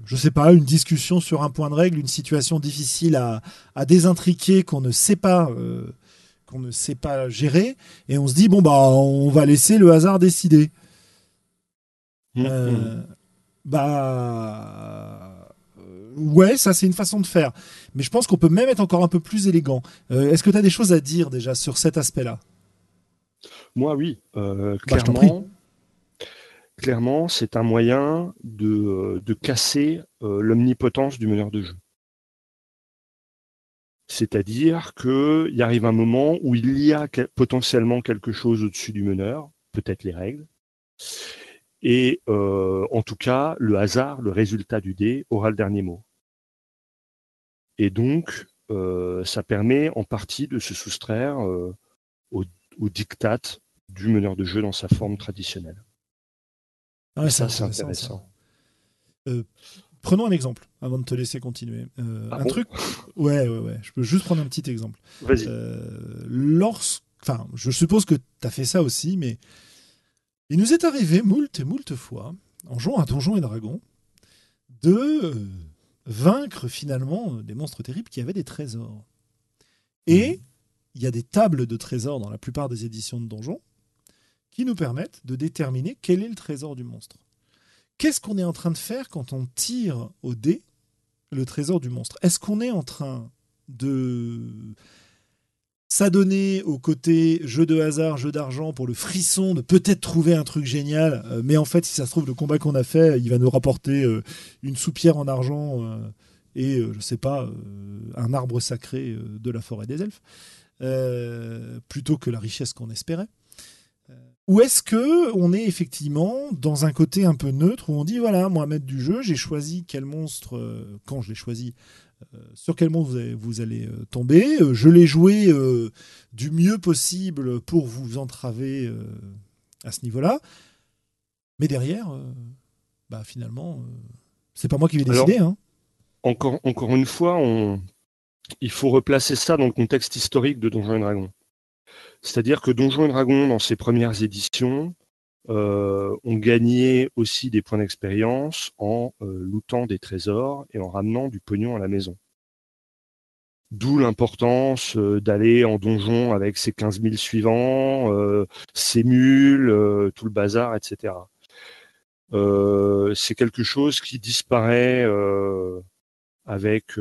je sais pas, une discussion sur un point de règle, une situation difficile à, à désintriquer qu'on ne sait pas, qu'on ne sait pas gérer, et on se dit bon bah on va laisser le hasard décider. Mmh, mmh. Bah ouais, ça c'est une façon de faire. Mais je pense qu'on peut même être encore un peu plus élégant. Euh, Est-ce que tu as des choses à dire déjà sur cet aspect-là? Moi, oui. Euh, Bah, clairement, c'est un moyen de, euh, de casser euh, l'omnipotence du meneur de jeu. C'est-à-dire qu'il arrive un moment où il y a potentiellement quelque chose au-dessus du meneur, peut-être les règles, et euh, en tout cas, le hasard, le résultat du dé, aura le dernier mot. Et donc, euh, ça permet en partie de se soustraire euh, au, au diktat du meneur de jeu dans sa forme traditionnelle. Ah ouais, ça, c'est ça. intéressant. Prenons un exemple avant de te laisser continuer. Ah un bon truc. Ouais, ouais, ouais. Je peux juste prendre un petit exemple. Vas-y. Lorsque. Enfin, je suppose que tu as fait ça aussi, mais il nous est arrivé moult et moult fois, en jouant à Donjons et Dragons, de euh, vaincre finalement des monstres terribles qui avaient des trésors. Et il y a des tables de trésors dans la plupart des éditions de Donjons qui nous permettent de déterminer quel est le trésor du monstre. Qu'est-ce qu'on est en train de faire quand on tire au dé le trésor du monstre? Est-ce qu'on est en train de s'adonner au côté jeu de hasard, jeu d'argent pour le frisson de peut-être trouver un truc génial, euh, mais en fait, si ça se trouve, le combat qu'on a fait, il va nous rapporter euh, une soupière en argent euh, et, je sais pas, un arbre sacré de la forêt des elfes, plutôt que la richesse qu'on espérait. Ou est-ce que on est effectivement dans un côté un peu neutre où on dit voilà, moi maître du jeu, j'ai choisi quel monstre quand je l'ai choisi, sur quel monstre vous allez, vous allez, euh, tomber, euh, je l'ai joué euh, du mieux possible pour vous entraver euh, à ce niveau-là, mais derrière, euh, bah finalement, euh, c'est pas moi qui vais Alors- décider. hein. Encore, encore une fois, on... il faut replacer ça dans le contexte historique de Donjons et Dragons. C'est-à-dire que Donjons et Dragons, dans ses premières éditions, euh, ont gagné aussi des points d'expérience en euh, lootant des trésors et en ramenant du pognon à la maison. D'où l'importance euh, d'aller en donjon avec ses 15 000 suivants, euh, ses mules, euh, tout le bazar, etc. Euh, c'est quelque chose qui disparaît avec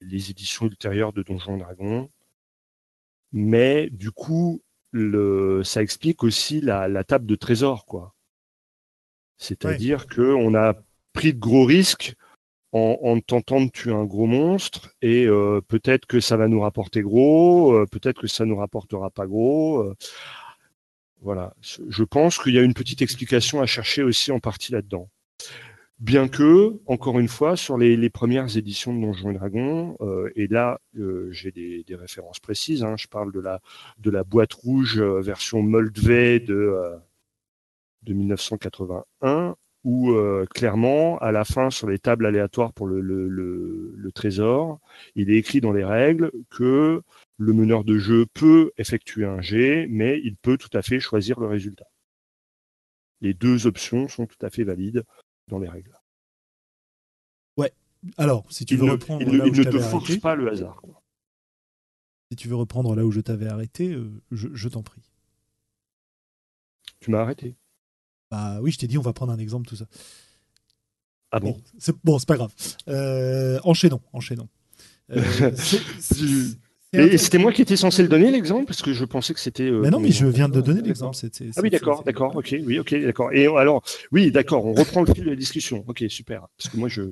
les éditions ultérieures de Donjons Dragons. Mais du coup, le, ça explique aussi la, la table de trésor, quoi. C'est-à-dire que on a pris de gros risques en, en tentant de tuer un gros monstre et euh, peut-être que ça va nous rapporter gros, euh, peut-être que ça nous rapportera pas gros. euh. voilà. Je pense qu'il y a une petite explication à chercher aussi en partie là-dedans. Bien que, encore une fois, sur les, les premières éditions de Donjons et Dragons, euh, et là euh, j'ai des, des références précises, hein, je parle de la, de la boîte rouge euh, version Moldvay de, euh, de 1981, où euh, clairement, à la fin, sur les tables aléatoires pour le, le, le, le trésor, il est écrit dans les règles que le meneur de jeu peut effectuer un jet, mais il peut tout à fait choisir le résultat. Les deux options sont tout à fait valides dans les règles. Ouais. Alors, si tu veux reprendre il, là il où ne je te t'avais force arrêté, pas le hasard. quoi. si tu veux reprendre là où je t'avais arrêté, euh, je, je t'en prie. Tu m'as arrêté. Bah oui, je t'ai dit, on va prendre un exemple, tout ça. Ah bon? Bon, c'est bon, c'est pas grave. Euh, enchaînons, enchaînons. Euh, Et, c'était moi qui étais censé le donner l'exemple parce que je pensais que c'était. euh, Mais non, mais je viens de donner D'accord. l'exemple. Ah oui, d'accord, d'accord, ok, oui, ok, d'accord. Et alors, oui, d'accord, on reprend le fil de la discussion. Ok, super. Parce que moi, je,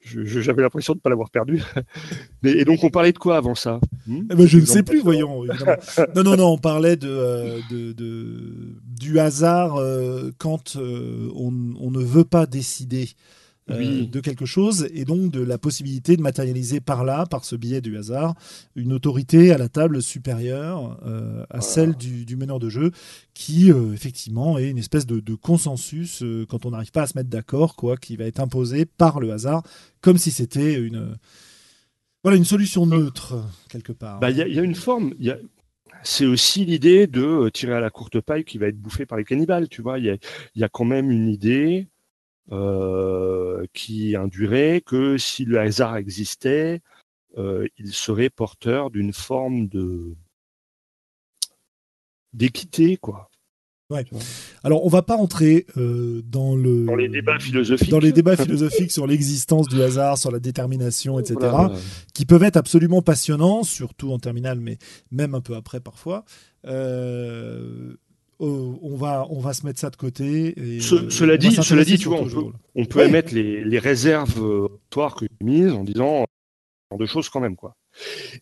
j'avais l'impression de ne pas l'avoir perdu. Mais, et donc, on parlait de quoi avant ça? Hmm? Eh ben, je ne sais plus, voyons. évidemment. Non, non, non, on parlait de, euh, de, de- du hasard euh, quand euh, on, on ne veut pas décider euh, Oui. de quelque chose et donc de la possibilité de matérialiser par là, par ce biais du hasard, une autorité à la table supérieure euh, à Voilà. celle du, du meneur de jeu qui, euh, effectivement, est une espèce de, de consensus euh, quand on n'arrive pas à se mettre d'accord, quoi, qui va être imposé par le hasard, comme si c'était une. Voilà, une solution neutre, quelque part. Bah, Il y, a- il y a une forme. Y a... C'est aussi l'idée de euh, tirer à la courte paille qui va être bouffé par les cannibales. Tu vois, il y a, y a quand même une idée euh, qui induirait que si le hasard existait, euh, il serait porteur d'une forme de d'équité, quoi. Alors, on va pas entrer euh, dans le Dans les débats philosophiques. dans les débats philosophiques sur l'existence du hasard, sur la détermination, etc., Voilà. qui peuvent être absolument passionnants, surtout en terminale, mais même un peu après parfois. Euh, oh, on va on va se mettre ça de côté. Et, Ce- euh, cela dit- cela tu vois. On peut Ouais. émettre les, les réserves euh, auditoires que j'ai mises en disant ce genre de choses quand même, quoi.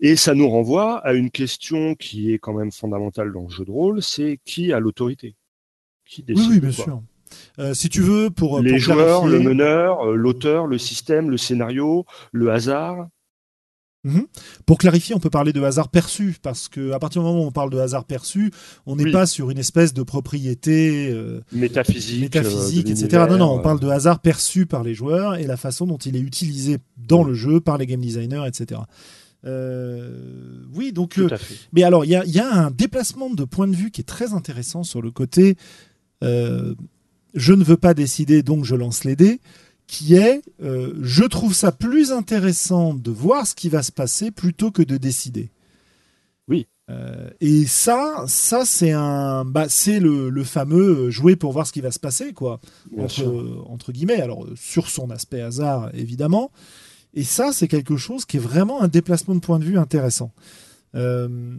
Et ça nous renvoie à une question qui est quand même fondamentale dans le jeu de rôle, c'est qui a l'autorité? Qui décide Oui, oui, bien quoi sûr. Euh, si tu veux, pour Les pour joueurs, clarifier- le meneur, euh, l'auteur, le système, le scénario, le hasard. Pour clarifier, on peut parler de hasard perçu, parce que à partir du moment où on parle de hasard perçu, on n'est Oui. pas sur une espèce de propriété euh, Métaphysique, métaphysique, euh, etc. Non, non, on parle de hasard perçu par les joueurs et la façon dont il est utilisé dans le jeu par les game designers, etc. Euh, oui, donc. Tout euh, à fait. mais alors, il y y a un déplacement de point de vue qui est très intéressant sur le côté. euh, je ne veux pas décider, donc je lance les dés. Qui est, euh, je trouve ça plus intéressant de voir ce qui va se passer plutôt que de décider. Oui. Euh, et ça, ça c'est un, bah, c'est le, le fameux jouer pour voir ce qui va se passer, quoi entre, guillemets, alors sur son aspect hasard évidemment. Et ça, c'est quelque chose qui est vraiment un déplacement de point de vue intéressant. Euh,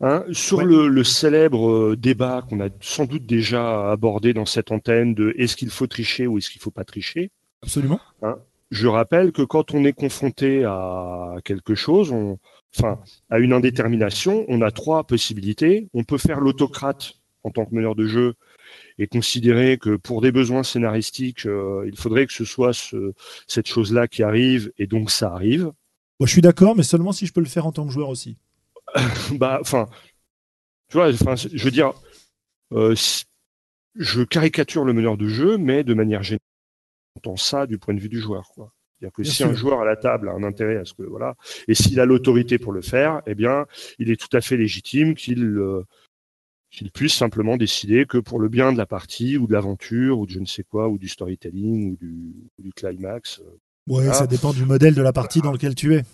Hein, sur Ouais. le, le célèbre euh, débat qu'on a sans doute déjà abordé dans cette antenne de est-ce qu'il faut tricher ou est-ce qu'il faut pas tricher, absolument. je rappelle que quand on est confronté à quelque chose, on, enfin, à une indétermination, on a trois possibilités. On peut faire l'autocrate en tant que meneur de jeu et considérer que pour des besoins scénaristiques, euh, il faudrait que ce soit ce- cette chose-là qui arrive et donc ça arrive. Moi, je suis d'accord, mais seulement si je peux le faire en tant que joueur aussi. bah, enfin, tu vois, enfin, je veux dire, euh, je caricature le meneur de jeu, mais de manière générale, on entend ça du point de vue du joueur, quoi. C'est-à-dire que Bien si sûr. un joueur à la table a un intérêt à ce que, voilà, et s'il a l'autorité pour le faire, eh bien, il est tout à fait légitime qu'il euh, qu'il puisse simplement décider que pour le bien de la partie ou de l'aventure ou de je ne sais quoi ou du storytelling ou du, ou du climax, euh, Ah. ça dépend du modèle de la partie dans lequel tu es.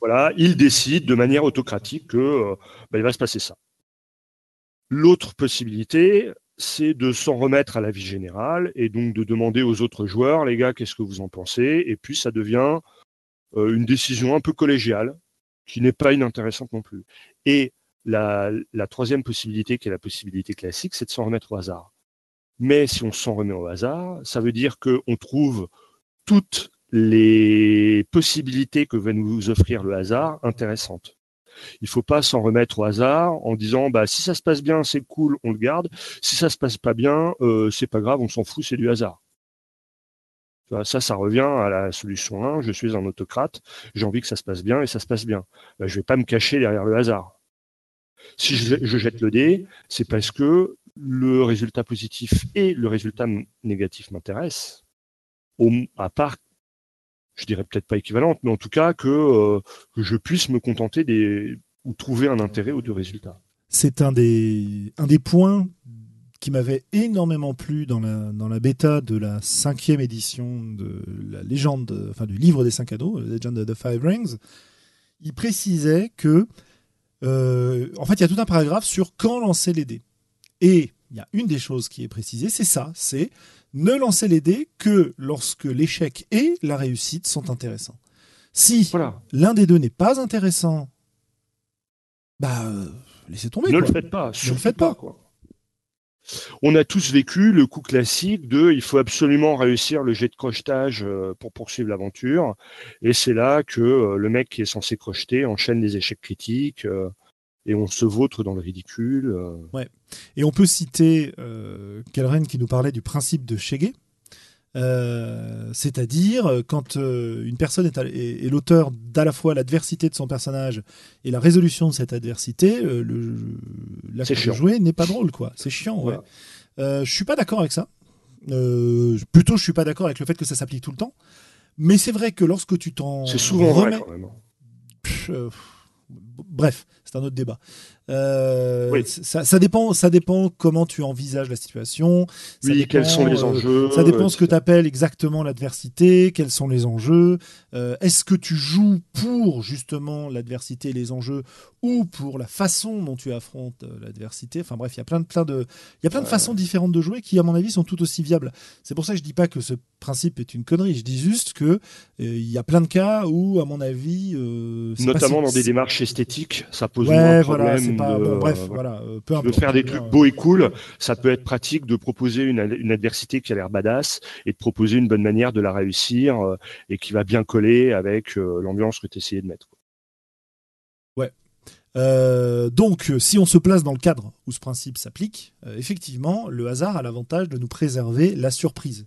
voilà, il décide de manière autocratique que euh, bah, il va se passer ça. L'autre possibilité, c'est de s'en remettre à la vie générale et donc de demander aux autres joueurs, les gars, qu'est-ce que vous en pensez? Et puis ça devient euh, une décision un peu collégiale, qui n'est pas inintéressante non plus. Et la, la troisième possibilité, qui est la possibilité classique, c'est de s'en remettre au hasard. Mais si on s'en remet au hasard, ça veut dire qu'on trouve toutes les possibilités que va nous offrir le hasard intéressantes. Il faut pas s'en remettre au hasard en disant bah si ça se passe bien c'est cool on le garde si ça se passe pas bien euh, c'est pas grave on s'en fout c'est du hasard. Ça ça revient à la solution 1 je suis un autocrate j'ai envie que ça se passe bien et ça se passe bien. Bah, je vais pas me cacher derrière le hasard. Si je, je jette le dé c'est parce que le résultat positif et le résultat négatif m'intéressent. À part je dirais peut-être pas équivalente, mais en tout cas que, euh, je puisse me contenter des ou trouver un intérêt aux deux résultats. C'est un des, un des points qui m'avait énormément plu dans la, dans la bêta de la cinquième édition de la légende, enfin du livre des cinq anneaux, Legend of the Five Rings, il précisait que, euh, en fait, il y a tout un paragraphe sur quand lancer les dés. Et il y a une des choses qui est précisée, c'est ça, c'est ne lancer les dés que lorsque l'échec et la réussite sont intéressants. Si l'un des deux n'est pas intéressant, bah euh, laissez tomber. Ne le faites pas. Ne le faites pas. Quoi. On a tous vécu le coup classique de il faut absolument réussir le jet de crochetage euh, pour poursuivre l'aventure. Et c'est là que euh, le mec qui est censé crocheter enchaîne les échecs critiques et on se vautre dans le ridicule. Ouais. Et on peut citer euh, qui nous parlait du principe de Cheguet, euh, c'est-à-dire euh, quand euh, une personne est, l'auteur d'à la fois l'adversité de son personnage et la résolution de cette adversité, le, l'acte de jouer n'est pas drôle, quoi. C'est chiant, ouais. je suis pas d'accord avec ça. plutôt, je suis pas d'accord avec le fait que ça s'applique tout le temps. Mais c'est vrai que lorsque tu t'en c'est souvent vrai quand même. Bref, c'est un autre débat. Euh, ça, dépend, ça dépend comment tu envisages la situation. oui, quels sont les euh, enjeux. ça dépend ce que tu appelles exactement l'adversité, quels sont les enjeux. Euh, est-ce que tu joues pour justement l'adversité et les enjeux ou pour la façon dont tu affrontes l'adversité? Enfin bref, il y a plein de, plein de, il y a plein de façons différentes de jouer qui, à mon avis, sont tout aussi viables. C'est pour ça que je dis pas que ce principe est une connerie. Je dis juste que il y a plein de cas où, à mon avis, notamment dans des démarches esthétiques, ça pose un problème bref, voilà, euh, peu importe. faire des trucs beaux et cool, ça peut être pratique de proposer une, adversité qui a l'air badass et de proposer une bonne manière de la réussir euh, et qui va bien coller avec euh, l'ambiance que tu essayais de mettre. Ouais. donc, si on se place dans le cadre où ce principe s'applique, effectivement, le hasard a l'avantage de nous préserver la surprise.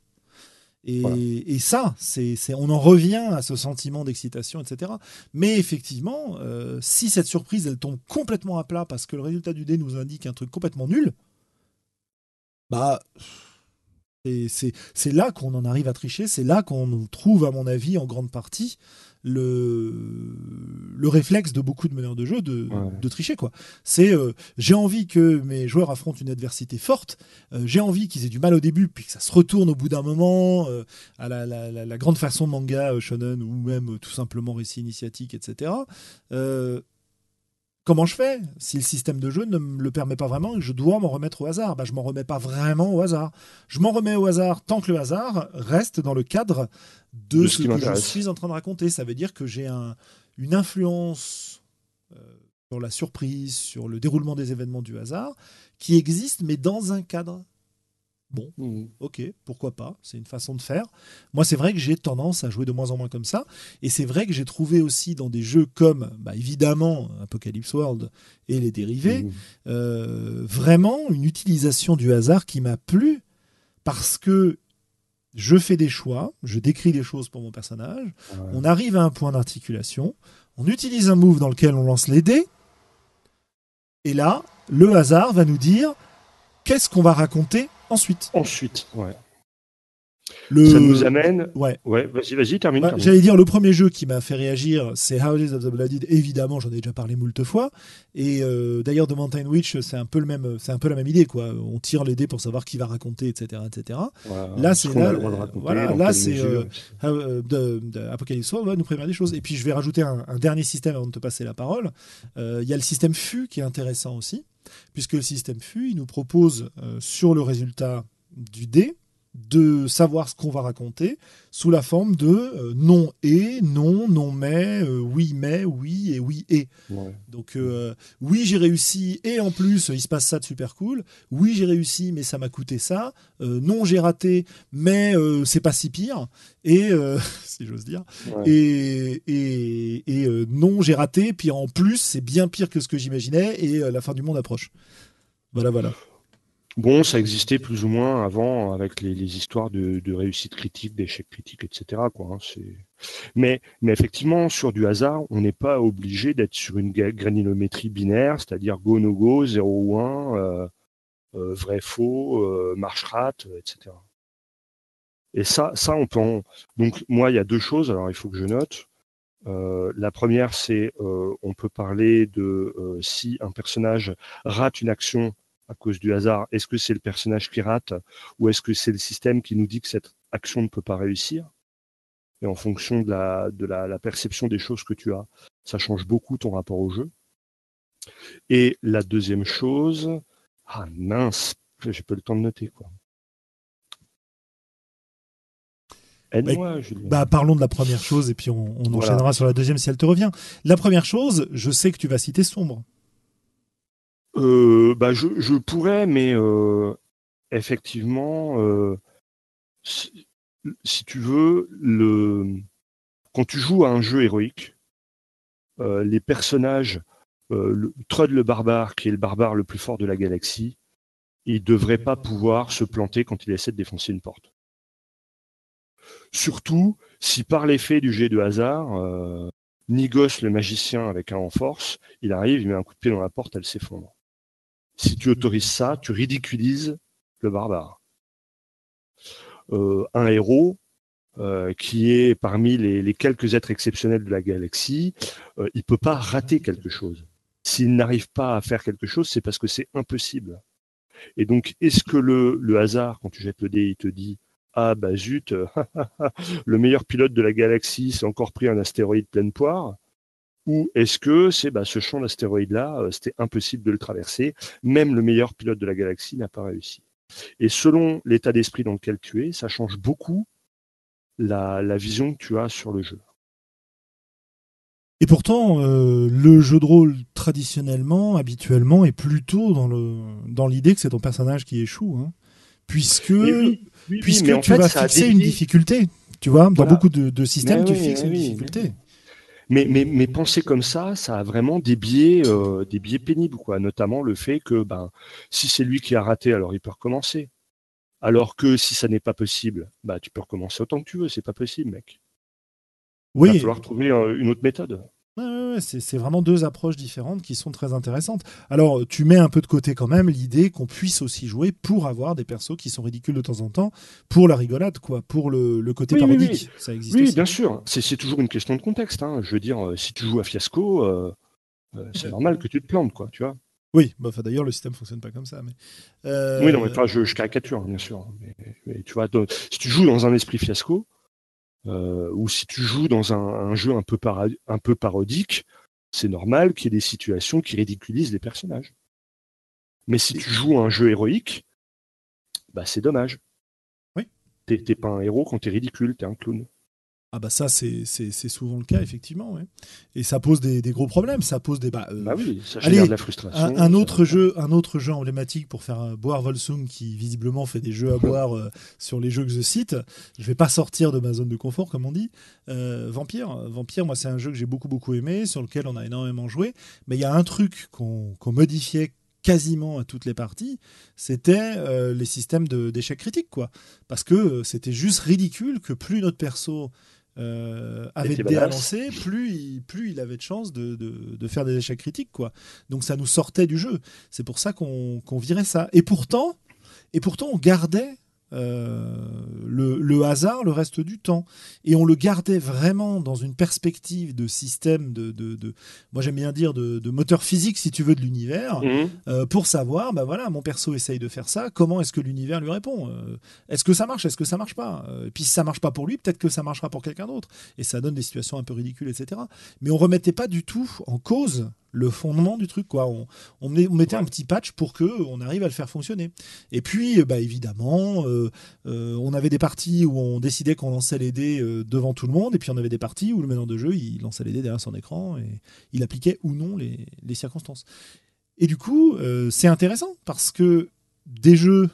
Et, ça, c'est, on en revient à ce sentiment d'excitation, etc. Mais effectivement, euh, si cette surprise, elle tombe complètement à plat parce que le résultat du dé nous indique un truc complètement nul, bah, c'est là qu'on en arrive à tricher, c'est là qu'on trouve, à mon avis, en grande partie, le, le réflexe de beaucoup de meneurs de jeu de, de tricher. quoi. C'est euh, j'ai envie que mes joueurs affrontent une adversité forte, euh, j'ai envie qu'ils aient du mal au début, puis que ça se retourne au bout d'un moment, euh, à la, la, la, grande façon manga shonen ou même tout simplement récit initiatique, etc. Comment je fais si le système de jeu ne me le permet pas vraiment et que je dois m'en remettre au hasard? Bah, Je m'en remets pas vraiment au hasard. Je m'en remets au hasard tant que le hasard reste dans le cadre de, ce, que je suis en train de raconter. Ça veut dire que j'ai un, une influence euh, sur la surprise, sur le déroulement des événements du hasard, qui existe, mais dans un cadre Bon, mmh. ok, pourquoi pas, c'est une façon de faire. Moi, c'est vrai que j'ai tendance à jouer de moins en moins comme ça, et c'est vrai que j'ai trouvé aussi dans des jeux comme, bah, évidemment, Apocalypse World et les dérivés, mmh. euh, vraiment une utilisation du hasard qui m'a plu, parce que je fais des choix, je décris des choses pour mon personnage, on arrive à un point d'articulation, on utilise un move dans lequel on lance les dés, et là, le hasard va nous dire qu'est-ce qu'on va raconter ensuite? Ensuite, ouais. Ça nous amène. Ouais. Ouais, vas-y, vas-y, termine. Bah, j'allais dire, le premier jeu qui m'a fait réagir, c'est Houses of the Blooded. Évidemment, j'en ai déjà parlé moult fois. Et euh, d'ailleurs, The Mountain Witch, c'est un peu le même, c'est un peu la même idée, quoi. On tire les dés pour savoir qui va raconter, etc., etc. là, c'est là, voilà, là, c'est euh, euh Apocalypse World va nous préparer des choses. Et puis, je vais rajouter un, un dernier système avant de te passer la parole. Il y a le système FU qui est intéressant aussi puisque le système FU, il nous propose sur le résultat du dé de savoir ce qu'on va raconter sous la forme de euh, non et, non, non mais, euh, oui mais, oui et oui et. Donc oui j'ai réussi et en plus il se passe ça de super cool. Oui j'ai réussi mais ça m'a coûté ça. non j'ai raté mais c'est pas si pire. Et si j'ose dire. Et, et, et non j'ai raté puis en plus c'est bien pire que ce que j'imaginais et la fin du monde approche. Voilà, voilà. Bon, ça existait plus ou moins avant avec les, histoires de, réussite critique, d'échec critique, etc. Quoi, hein, mais, mais effectivement, sur du hasard, on n'est pas obligé d'être sur une granulométrie binaire, c'est-à-dire go, no go, 0 ou 1, euh, euh, vrai, faux, euh, marche, rate, etc. Et ça, ça, on peut. Donc, moi, il y a deux choses. Alors, il faut que je note. la première, c'est on peut parler de si un personnage rate une action à cause du hasard Est-ce que c'est le personnage qui rate ou est-ce que c'est le système qui nous dit que cette action ne peut pas réussir? Et en fonction de la, de la, perception des choses que tu as, ça change beaucoup ton rapport au jeu. Et la deuxième chose, ah mince, j'ai pas le temps de noter quoi. Bah, bah, parlons de la première chose et puis on, enchaînera sur la deuxième si elle te revient. La première chose, je sais que tu vas citer Sombre. Euh, bah je, pourrais, mais euh, effectivement, euh, si, tu veux, le, quand tu joues à un jeu héroïque, les personnages, le, Trud le barbare, qui est le barbare le plus fort de la galaxie, il ne devrait pas pouvoir se planter quand il essaie de défoncer une porte. Surtout si par l'effet du jet de hasard, euh, Nigos le magicien avec un en force, il arrive, il met un coup de pied dans la porte, elle s'effondre. Si tu autorises ça, tu ridiculises le barbare. Euh, un héros euh, qui est parmi les, quelques êtres exceptionnels de la galaxie, euh, il peut pas rater quelque chose. S'il n'arrive pas à faire quelque chose, c'est parce que c'est impossible. Et donc, est-ce que le, le hasard, quand tu jettes le dé, il te dit ah bah zut, le meilleur pilote de la galaxie s'est encore pris un astéroïde pleine poire Ou est-ce que c'est bah, ce champ d'astéroïdes-là, euh, c'était impossible de le traverser, même le meilleur pilote de la galaxie n'a pas réussi Et selon l'état d'esprit dans lequel tu es, ça change beaucoup la, vision que tu as sur le jeu. Et pourtant, euh, le jeu de rôle traditionnellement, habituellement, est plutôt dans l'idée dans que c'est ton personnage qui échoue. Hein puisque, puisque tu vas fixer une difficulté. Tu vois, dans beaucoup de, systèmes, tu fixes une difficulté. Mais, mais, mais penser comme ça, ça a vraiment des biais, euh, des biais pénibles, quoi. Notamment le fait que, ben, si c'est lui qui a raté, alors il peut recommencer. Alors que si ça n'est pas possible, bah, tu peux recommencer autant que tu veux. C'est pas possible, mec. Oui. Il va falloir trouver euh, une autre méthode c'est vraiment deux approches différentes qui sont très intéressantes. Alors, tu mets un peu de côté quand même l'idée qu'on puisse aussi jouer pour avoir des persos qui sont ridicules de temps en temps, pour la rigolade, quoi, pour le, côté parodique. Oui, Ça existe oui bien sûr. C'est toujours une question de contexte. Hein. Je veux dire, euh, si tu joues à Fiasco, euh, euh, c'est normal que tu te plantes, quoi, tu vois. Oui, bah, d'ailleurs, le système fonctionne pas comme ça. Mais, Oui, non, mais je, je, caricature, bien sûr. Mais, tu vois, si tu joues dans un esprit Fiasco, euh, ou si tu joues dans un, jeu un peu, un peu parodique, c'est normal qu'il y ait des situations qui ridiculisent les personnages. Mais si tu joues un jeu héroïque, bah c'est dommage. Oui. T'es pas un héros quand t'es ridicule, t'es un clown. Ah bah ça c'est souvent le cas effectivement et ça pose des, gros problèmes ça pose des bah, euh, bah oui ça génère de la frustration un, autre jeu un autre jeu emblématique pour faire boire Volsung qui visiblement fait des jeux à boire euh, sur les jeux que je cite. Je vais pas sortir de ma zone de confort comme on dit. Euh, Vampire Vampire moi c'est un jeu que j'ai beaucoup beaucoup aimé sur lequel on a énormément joué. Mais il y a un truc qu'on modifiait quasiment à toutes les parties, c'était les systèmes d'échecs critiques, quoi. Parce que c'était juste ridicule que plus notre perso euh, avait à plus il, plus il avait de chances de, de, faire des échecs critiques. Quoi. Donc ça nous sortait du jeu. C'est pour ça qu'on virait ça. Et pourtant, et pourtant, on gardait euh, le, hasard le reste du temps. Et on le gardait vraiment dans une perspective de système, de, de, moi j'aime bien dire de, moteur physique, si tu veux, de l'univers, mhm. euh, pour savoir, bah voilà, mon perso essaye de faire ça, comment est-ce que l'univers lui répond euh, Est-ce que ça marche Est-ce que ça marche pas Et puis si ça marche pas pour lui, peut-être que ça marchera pour quelqu'un d'autre. Et ça donne des situations un peu ridicules, etc. Mais on remettait pas du tout en cause le fondement du truc. Quoi. On, mettait un petit patch pour que on arrive à le faire fonctionner. Et puis, bah, évidemment, euh, euh, on avait des parties où on décidait qu'on lançait les euh, devant tout le monde, et puis on avait des parties où le meneur de jeu, il lançait les dés derrière son écran et il appliquait ou non les, les circonstances. Et du coup, c'est intéressant parce que des jeux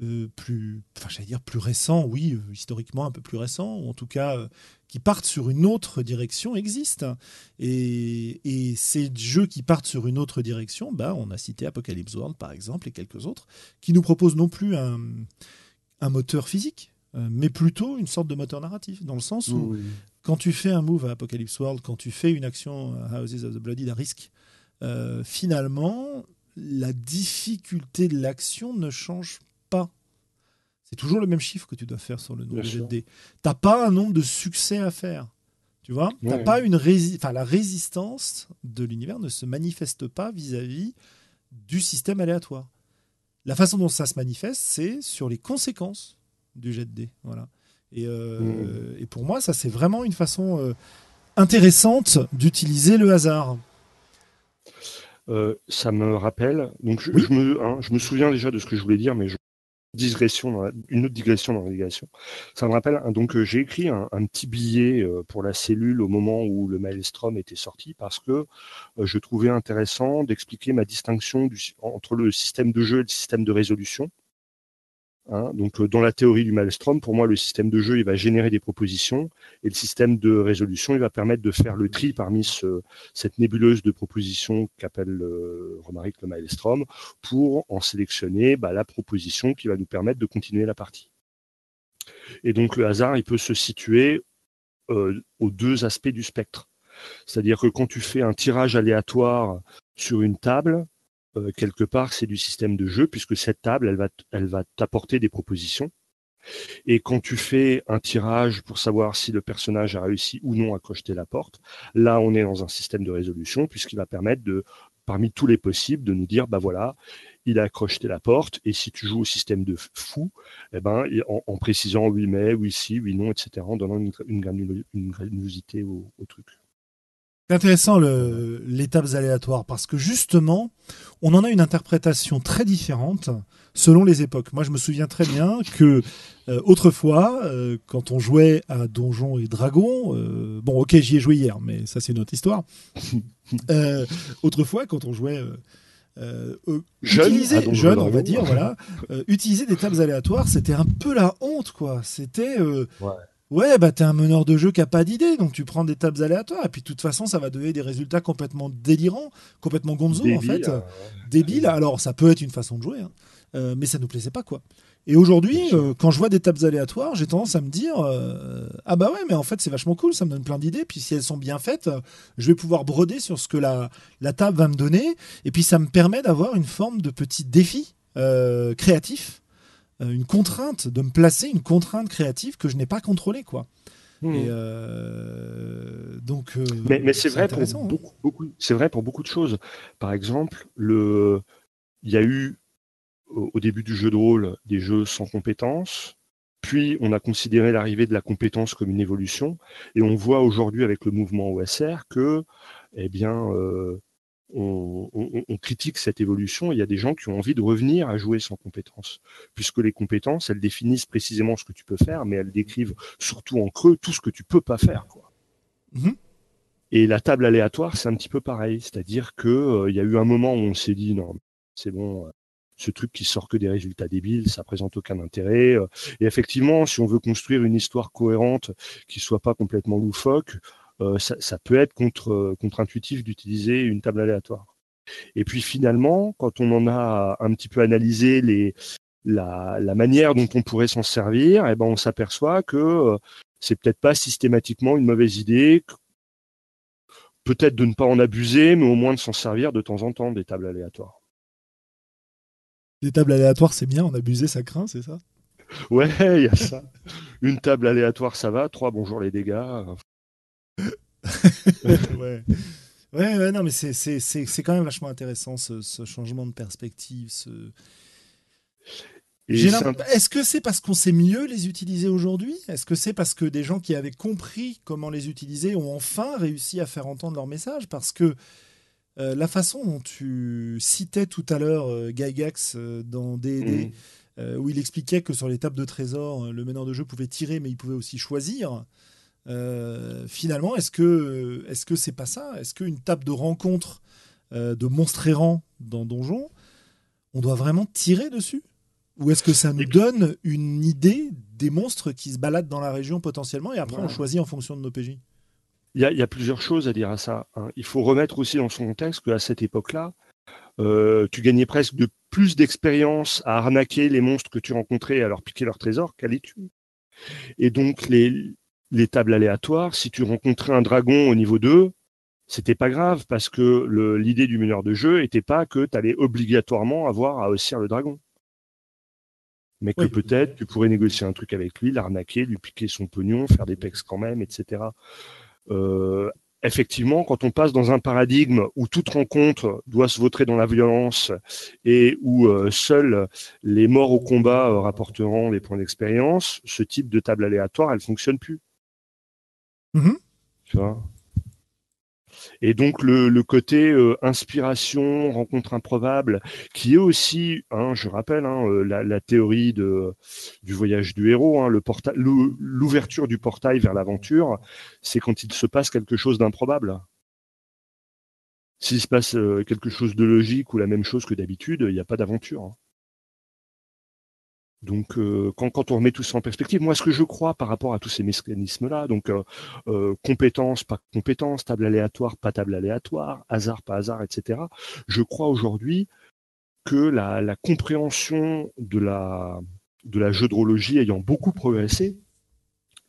euh, plus, enfin, j'allais dire plus récents, oui, euh, historiquement un peu plus récents, ou en tout cas euh, qui partent sur une autre direction existent. Et, et, ces jeux qui partent sur une autre direction, bah, on a cité Apocalypse World par exemple et quelques autres, qui nous proposent non plus un, un moteur physique, mais plutôt une sorte de moteur narratif, dans le sens où quand tu fais un move à Apocalypse World, quand tu fais une action à Houses of the Bloody à risque, finalement, la difficulté de l'action ne change pas. C'est toujours le même chiffre que tu dois faire sur le nombre de dés. Tu n'as pas un nombre de succès à faire. Tu vois? Pas une enfin, La résistance de l'univers ne se manifeste pas vis-à-vis du système aléatoire. la façon dont ça se manifeste, c'est sur les conséquences du jet de dés. Voilà. Et, euh, mmh. et pour moi, ça, c'est vraiment une façon euh, intéressante d'utiliser le hasard. Euh, ça me rappelle, donc je, me, hein, je, me, souviens déjà de ce que je voulais dire, mais je, une autre digression dans la digression. Ça me rappelle, hein, donc j'ai écrit un, petit billet pour la cellule au moment où le Maelstrom était sorti parce que je trouvais intéressant d'expliquer ma distinction entre le système de jeu et le système de résolution. Hein. donc, euh, dans la théorie du maelstrom, pour moi, le système de jeu, il va générer des propositions et le système de résolution, il va permettre de faire le tri parmi cette nébuleuse de propositions qu'appelle euh, Romaric le maelstrom pour en sélectionner bah, la proposition qui va nous permettre de continuer la partie. Et donc, le hasard, il peut se situer euh, aux deux aspects du spectre. C'est-à-dire que quand tu fais un tirage aléatoire sur une table, euh, quelque part, c'est du système de jeu, puisque cette table, elle va, elle va t'apporter des propositions. Et quand tu fais un tirage pour savoir si le personnage a réussi ou non à crocheter la porte, là, on est dans un système de résolution, puisqu'il va permettre de, parmi tous les possibles, de nous dire, bah voilà, il a crocheté la porte, et si tu joues au système de fou, eh ben, en, précisant oui mais, oui si, oui non, etc., en donnant une, une, au truc. C'est intéressant le, les tables aléatoires parce que justement, on en a une interprétation très différente selon les époques. Moi, je me souviens très bien que euh, autrefois, euh, quand on jouait à Donjons et Dragons, euh, bon, ok, j'y ai joué hier, mais ça c'est une autre histoire. autrefois, quand on jouait jeune, utiliser, jeune on va dire, voilà, utiliser des tables aléatoires, c'était un peu la honte, quoi. C'était ouais. Ouais, bah t'es un meneur de jeu qui a pas d'idée, donc tu prends des tables aléatoires, et puis de toute façon, ça va donner des résultats complètement délirants, complètement gonzo en fait, euh, débiles. Alors ça peut être une façon de jouer, hein. euh, mais ça nous plaisait pas quoi. Et aujourd'hui, euh, quand je vois des tables aléatoires, j'ai tendance à me dire ah bah ouais, mais en fait c'est vachement cool, ça me donne plein d'idées. Puis si elles sont bien faites, je vais pouvoir broder sur ce que la, la table va me donner, et puis ça me permet d'avoir une forme de petit défi créatif euh, une contrainte, de me placer une contrainte créative que je n'ai pas contrôlée, quoi. Hmm. Et euh, donc, euh, mais, c'est vrai pour hein. beaucoup, c'est vrai pour beaucoup de choses. Par exemple, le, il y a eu au, début du jeu de rôle des jeux sans compétences. Puis on a considéré l'arrivée de la compétence comme une évolution, et on voit aujourd'hui avec le mouvement OSR que, eh bien, on, critique cette évolution. Il y a des gens qui ont envie de revenir à jouer sans compétences, puisque les compétences, elles définissent précisément ce que tu peux faire, mais elles décrivent surtout en creux tout ce que tu peux pas faire. Quoi. Mhm. Et la table aléatoire, c'est un petit peu pareil, c'est-à-dire que euh, il y a eu un moment où on s'est dit non, c'est bon. Euh, ce truc qui sort que des résultats débiles, ça présente aucun intérêt. Euh. Et effectivement, si on veut construire une histoire cohérente qui soit pas complètement loufoque, euh, ça, peut être contre, euh, contre-intuitif d'utiliser une table aléatoire. Et puis finalement, quand on en a un petit peu analysé les, la, la manière dont on pourrait s'en servir, eh ben on s'aperçoit que euh, c'est peut-être pas systématiquement une mauvaise idée, peut-être de ne pas en abuser, mais au moins de s'en servir de temps en temps des tables aléatoires. Des tables aléatoires, c'est bien, en abuser, ça craint, c'est ça? Ouais, il y a ça. Une table aléatoire, ça va. Trois, bonjour les dégâts. ouais. Ouais, non, mais c'est quand même vachement intéressant ce, changement de perspective. Ce... Est-ce que c'est parce qu'on sait mieux les utiliser aujourd'hui? Est-ce que c'est parce que des gens qui avaient compris comment les utiliser ont enfin réussi à faire entendre leur message? Parce que euh, la façon dont tu citais tout à l'heure euh, Gygax euh, dans D&D, mmh. où il expliquait que sur les tables de trésor, le meneur de jeu pouvait tirer, mais il pouvait aussi choisir. Euh, finalement, est-ce que est-ce que c'est pas ça? Est-ce qu'une table de rencontre euh, de monstres errants dans Donjon, on doit vraiment tirer dessus? Ou est-ce que ça nous donne une idée des monstres qui se baladent dans la région potentiellement et après on choisit en fonction de nos PJ il y, a, plusieurs choses à dire à ça. Hein. Il faut remettre aussi dans son contexte qu'à cette époque-là, euh, tu gagnais presque de plus d'expérience à arnaquer les monstres que tu rencontrais et à leur piquer leur trésor qu'à les tuer. Et donc les, les tables aléatoires, si tu rencontrais un dragon au niveau 2, c'était pas grave parce que l'idée du meneur de jeu était pas que tu allais obligatoirement avoir à haussir le dragon. Mais que peut-être tu pourrais négocier un truc avec lui, l'arnaquer, lui piquer son pognon, faire des pecs quand même, etc. Euh, effectivement, quand on passe dans un paradigme où toute rencontre doit se vautrer dans la violence et où euh, seuls les morts au combat euh, rapporteront les points d'expérience, ce type de table aléatoire, elle fonctionne plus. Mhm. Et donc le, côté euh, inspiration, rencontre improbable, qui est aussi, hein, je rappelle, hein, euh, la, théorie du voyage du héros, hein, l'ouverture du portail vers l'aventure, c'est quand il se passe quelque chose d'improbable. S'il se passe euh, quelque chose de logique ou la même chose que d'habitude, il n'y a pas d'aventure. Donc, euh, quand, on remet tout ça en perspective, moi, ce que je crois par rapport à tous ces mécanismes-là, donc euh, euh, compétence, pas compétence, table aléatoire, pas table aléatoire, hasard, pas hasard, etc. Je crois aujourd'hui que la, compréhension de la, de la ayant beaucoup progressé,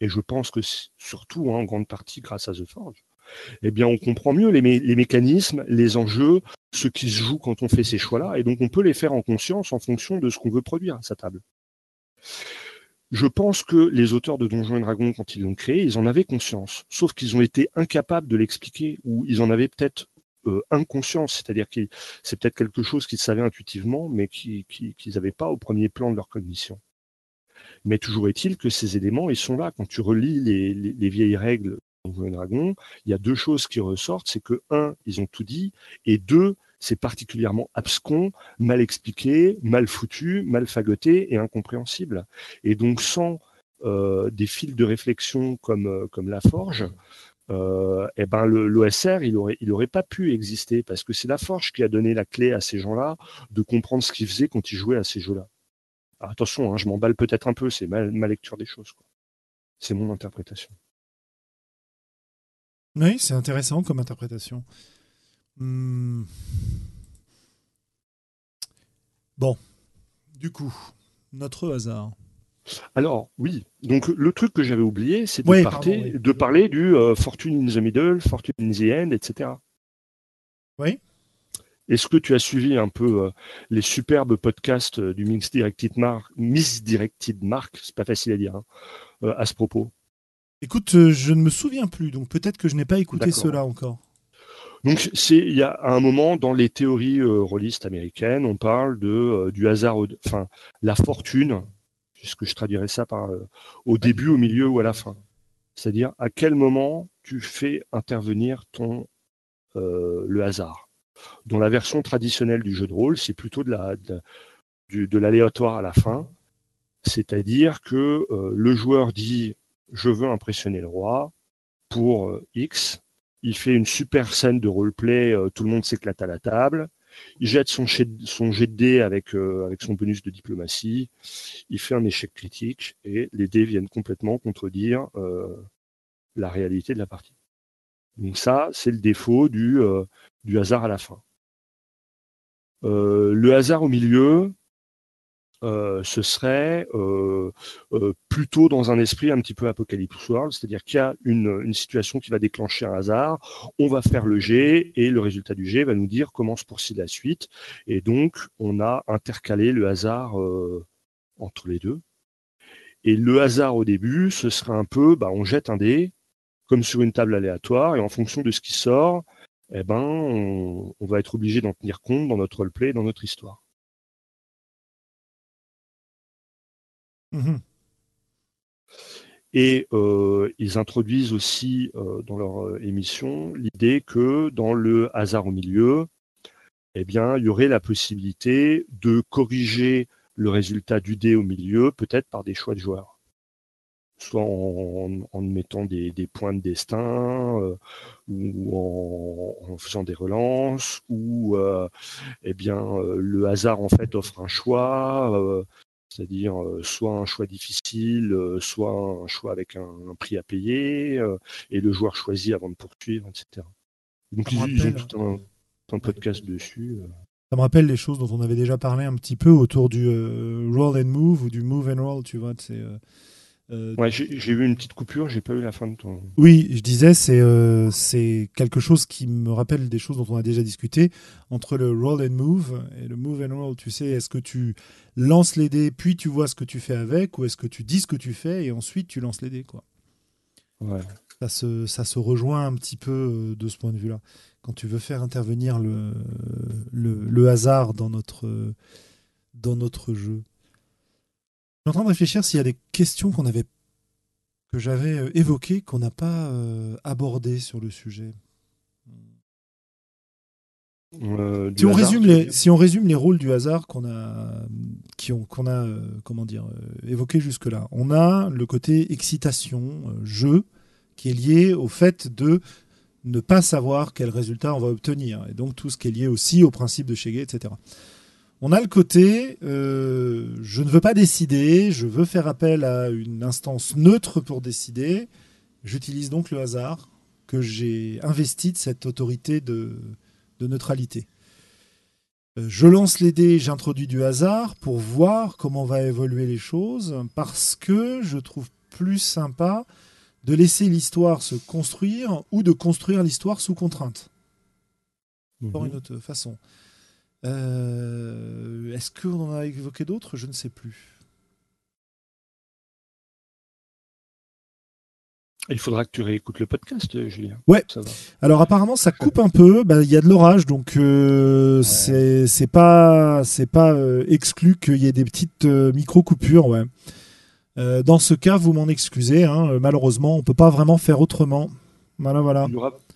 et je pense que surtout hein, en grande partie grâce à The Forge, eh bien, on comprend mieux les, mécanismes, les enjeux, ce qui se joue quand on fait ces choix-là, et donc on peut les faire en conscience en fonction de ce qu'on veut produire à sa table. Je pense que les auteurs de Donjons et Dragons, quand ils l'ont créé, ils en avaient conscience, sauf qu'ils ont été incapables de l'expliquer, ou ils en avaient peut-être euh, inconscience, c'est-à-dire que c'est peut-être quelque chose qu'ils savaient intuitivement, mais qu'ils n'avaient pas au premier plan de leur cognition. Mais toujours est-il que ces éléments, ils sont là. Quand tu relis les, les vieilles règles il y a deux choses qui ressortent, c'est que, un, ils ont tout dit, et deux, c'est particulièrement abscon, mal expliqué, mal foutu, mal fagoté et incompréhensible. Et donc sans euh, des fils de réflexion comme, euh, comme la forge, euh, eh ben l'OSR il aurait il pas pu exister parce que c'est la forge qui a donné la clé à ces gens-là de comprendre ce qu'ils faisaient quand ils jouaient à ces jeux-là. Attention, hein, je m'emballe peut-être un peu, c'est ma, lecture des choses. C'est mon interprétation. Oui, c'est intéressant comme interprétation. Hmm. Bon, du coup, notre hasard. Alors oui, donc le truc que j'avais oublié, c'est de, parler du euh, Fortune in the Middle, Fortune in the End, etc. Oui. Est-ce que tu as suivi un peu euh, les superbes podcasts euh, du Misdirected Mark, Misdirected Mark, c'est pas facile à dire, hein, à ce propos Écoute, je ne me souviens plus, donc peut-être que je n'ai pas écouté cela encore. Donc c'est il y a un moment dans les théories euh, rôlistes américaines, on parle de euh, du hasard, enfin la fortune, puisque je traduirais ça par euh, au début, au milieu ou à la fin. C'est-à-dire à quel moment tu fais intervenir ton le hasard? Dans la version traditionnelle du jeu de rôle, c'est plutôt de la de, de l'aléatoire à la fin. C'est-à-dire que le joueur dit je veux impressionner le roi pour X, il fait une super scène de roleplay, euh, tout le monde s'éclate à la table. Il jette son, son jet de dés avec, euh, avec son bonus de diplomatie. Il fait un échec critique et les dés viennent complètement contredire euh, la réalité de la partie. Donc ça, c'est le défaut du, du hasard à la fin. le hasard au milieu, euh, ce serait euh, euh, plutôt dans un esprit un petit peu apocalypse world, c'est-à-dire qu'il y a une, situation qui va déclencher un hasard, on va faire le jet et le résultat du jet va nous dire comment se poursuit la suite. Et donc on a intercalé le hasard entre les deux. Et le hasard au début, ce serait un peu, bah, on jette un dé comme sur une table aléatoire et en fonction de ce qui sort, eh ben, on, on va être obligé d'en tenir compte dans notre roleplay, dans notre histoire. Mhm. Et euh, ils introduisent aussi euh, dans leur euh, émission l'idée que dans le hasard au milieu, eh bien, il y aurait la possibilité de corriger le résultat du dé au milieu, peut-être par des choix de joueurs. Soit en, mettant des, points de destin, ou en, en, faisant des relances, ou eh bien le hasard en fait offre un choix c'est-à-dire euh, soit un choix difficile, euh, soit un choix avec un, prix à payer, euh, et le joueur choisit avant de poursuivre, etc. Donc ils, ont tout un, podcast dessus. Ça me rappelle les choses dont on avait déjà parlé un petit peu autour du roll and move ou du move and roll, tu vois. C'est euh, ouais, j'ai eu une petite coupure, j'ai pas eu la fin de ton. Oui, je disais, c'est euh, c'est quelque chose qui me rappelle des choses dont on a déjà discuté entre le roll and move et le move and roll. Tu sais, est-ce que tu lances les dés puis tu vois ce que tu fais avec, ou est-ce que tu dis ce que tu fais et ensuite tu lances les dés, quoi. Ouais. Ça se, ça se rejoint un petit peu de ce point de vue-là. Quand tu veux faire intervenir le, le, hasard dans notre, dans notre jeu. Suis en train de réfléchir s'il y a des questions qu'on avait que j'avais évoquées qu'on n'a pas abordées sur le sujet. Euh, si, on résume les, si on résume les rôles du hasard qu'on a, qui ont, qu'on a euh, comment dire, euh, évoqué jusque-là, on a le côté excitation, jeu, qui est lié au fait de ne pas savoir quel résultat on va obtenir, et donc tout ce qui est lié aussi au principe de Shege, etc. On a le côté, je ne veux pas décider, je veux faire appel à une instance neutre pour décider, j'utilise donc le hasard que j'ai investi de cette autorité de, de neutralité. Euh, je lance les dés, j'introduis du hasard pour voir comment va évoluer les choses, parce que je trouve plus sympa de laisser l'histoire se construire ou de construire l'histoire sous contrainte. Une mhm. autre façon. Euh, est-ce qu'on en a évoqué d'autres? Je ne sais plus. Il faudra que tu réécoutes le podcast, euh, Julien. Ouais. Alors apparemment, ça coupe un peu. Bah, il y a de l'orage, donc euh, c'est pas c'est pas euh, exclu qu'il y ait des petites micro coupures. Ouais. dans ce cas, vous m'en excusez. Hein, malheureusement, on peut pas vraiment faire autrement. Voilà, voilà.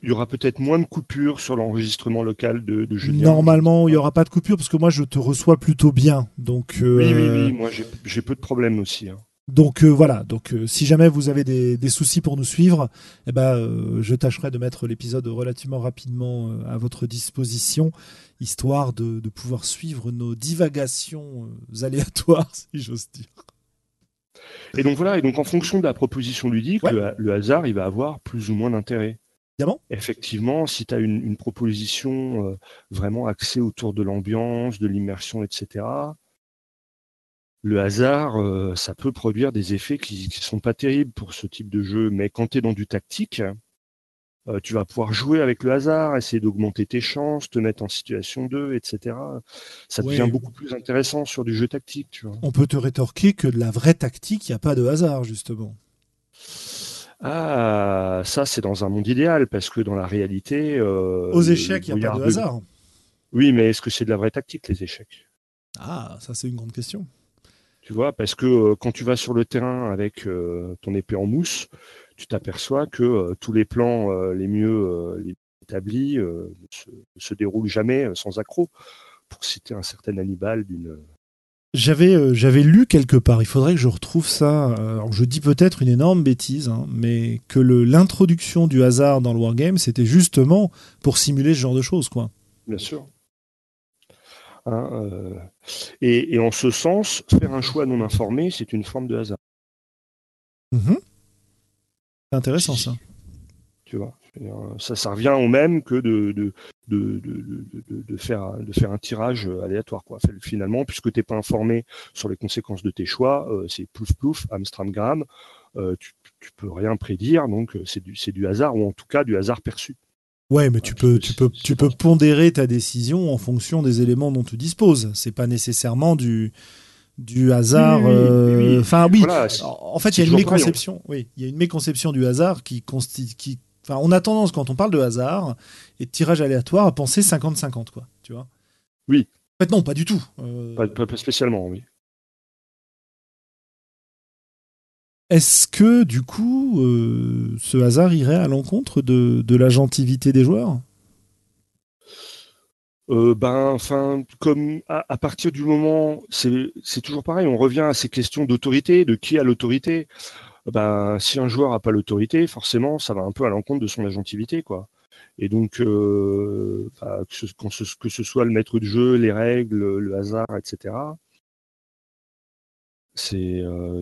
Il y aura, peut-être moins de coupures sur l'enregistrement local de, de, Julien. Normalement, il n'y aura pas de coupures parce que moi, je te reçois plutôt bien. Donc, oui, oui, oui. Moi, j'ai peu de problèmes aussi. Hein. Donc euh, voilà, donc euh, si jamais vous avez des, soucis pour nous suivre, eh ben, euh, je tâcherai de mettre l'épisode relativement rapidement à votre disposition, histoire de, pouvoir suivre nos divagations aléatoires, si j'ose dire. Et donc voilà, et donc en fonction de la proposition ludique, le, hasard, il va avoir plus ou moins d'intérêt. Effectivement, si tu as une, une proposition vraiment axée autour de l'ambiance, de l'immersion, etc., le hasard, euh, ça peut produire des effets qui ne sont pas terribles pour ce type de jeu. Mais quand tu es dans du tactique, euh, tu vas pouvoir jouer avec le hasard, essayer d'augmenter tes chances, te mettre en situation 2, etc. Ça devient beaucoup plus intéressant sur du jeu tactique. Tu vois. On peut te rétorquer que de la vraie tactique, il n'y a pas de hasard, justement. Ah, ça, c'est dans un monde idéal, parce que dans la réalité. Euh, Aux échecs, il n'y a pas de hasard. Oui, mais est-ce que c'est de la vraie tactique, les échecs? Ah, ça, c'est une grande question. Tu vois, parce que euh, quand tu vas sur le terrain avec ton épée en mousse, tu t'aperçois que euh, tous les plans les mieux établis ne se, déroulent jamais sans accroc. Pour citer un certain Hannibal d'une. J'avais j'avais lu quelque part, il faudrait que je retrouve ça. Alors je dis peut-être une énorme bêtise, hein, mais que l'introduction du hasard dans le wargame, c'était justement pour simuler ce genre de choses, quoi. Bien sûr. Hein, euh, et, en ce sens, faire un choix non informé, c'est une forme de hasard. Mhm. C'est intéressant ça. Tu vois, ça, ça revient au même que de, de, de, faire, de faire un tirage aléatoire. Quoi. Finalement, puisque tu n'es pas informé sur les conséquences de tes choix, euh, c'est plouf plouf, Amstramgram, euh, tu, tu peux rien prédire, donc c'est du, du hasard, ou en tout cas du hasard perçu. Ouais, mais tu peux, tu peux, tu peux pondérer ta décision en fonction des éléments dont tu disposes. C'est pas nécessairement du du hasard. Euh, enfin oui. en fait, il y a une méconception. Oui, il y a une méconception du hasard qui constitue. Enfin, on a tendance quand on parle de hasard et de tirage aléatoire à penser 50-50, quoi. Tu vois. Oui. En fait, non, pas du tout. Euh, pas, pas, spécialement, oui. Est-ce que du coup, euh, ce hasard irait à l'encontre de, de l'agentivité des joueurs? Euh, ben, enfin, comme à, partir du moment, c'est toujours pareil, on revient à ces questions d'autorité, de qui a l'autorité. Ben, si un joueur n'a pas l'autorité, forcément, ça va un peu à l'encontre de son agentivité, quoi. Et donc, euh, bah, que, ce, soit le maître de jeu, les règles, le hasard, etc c'est euh,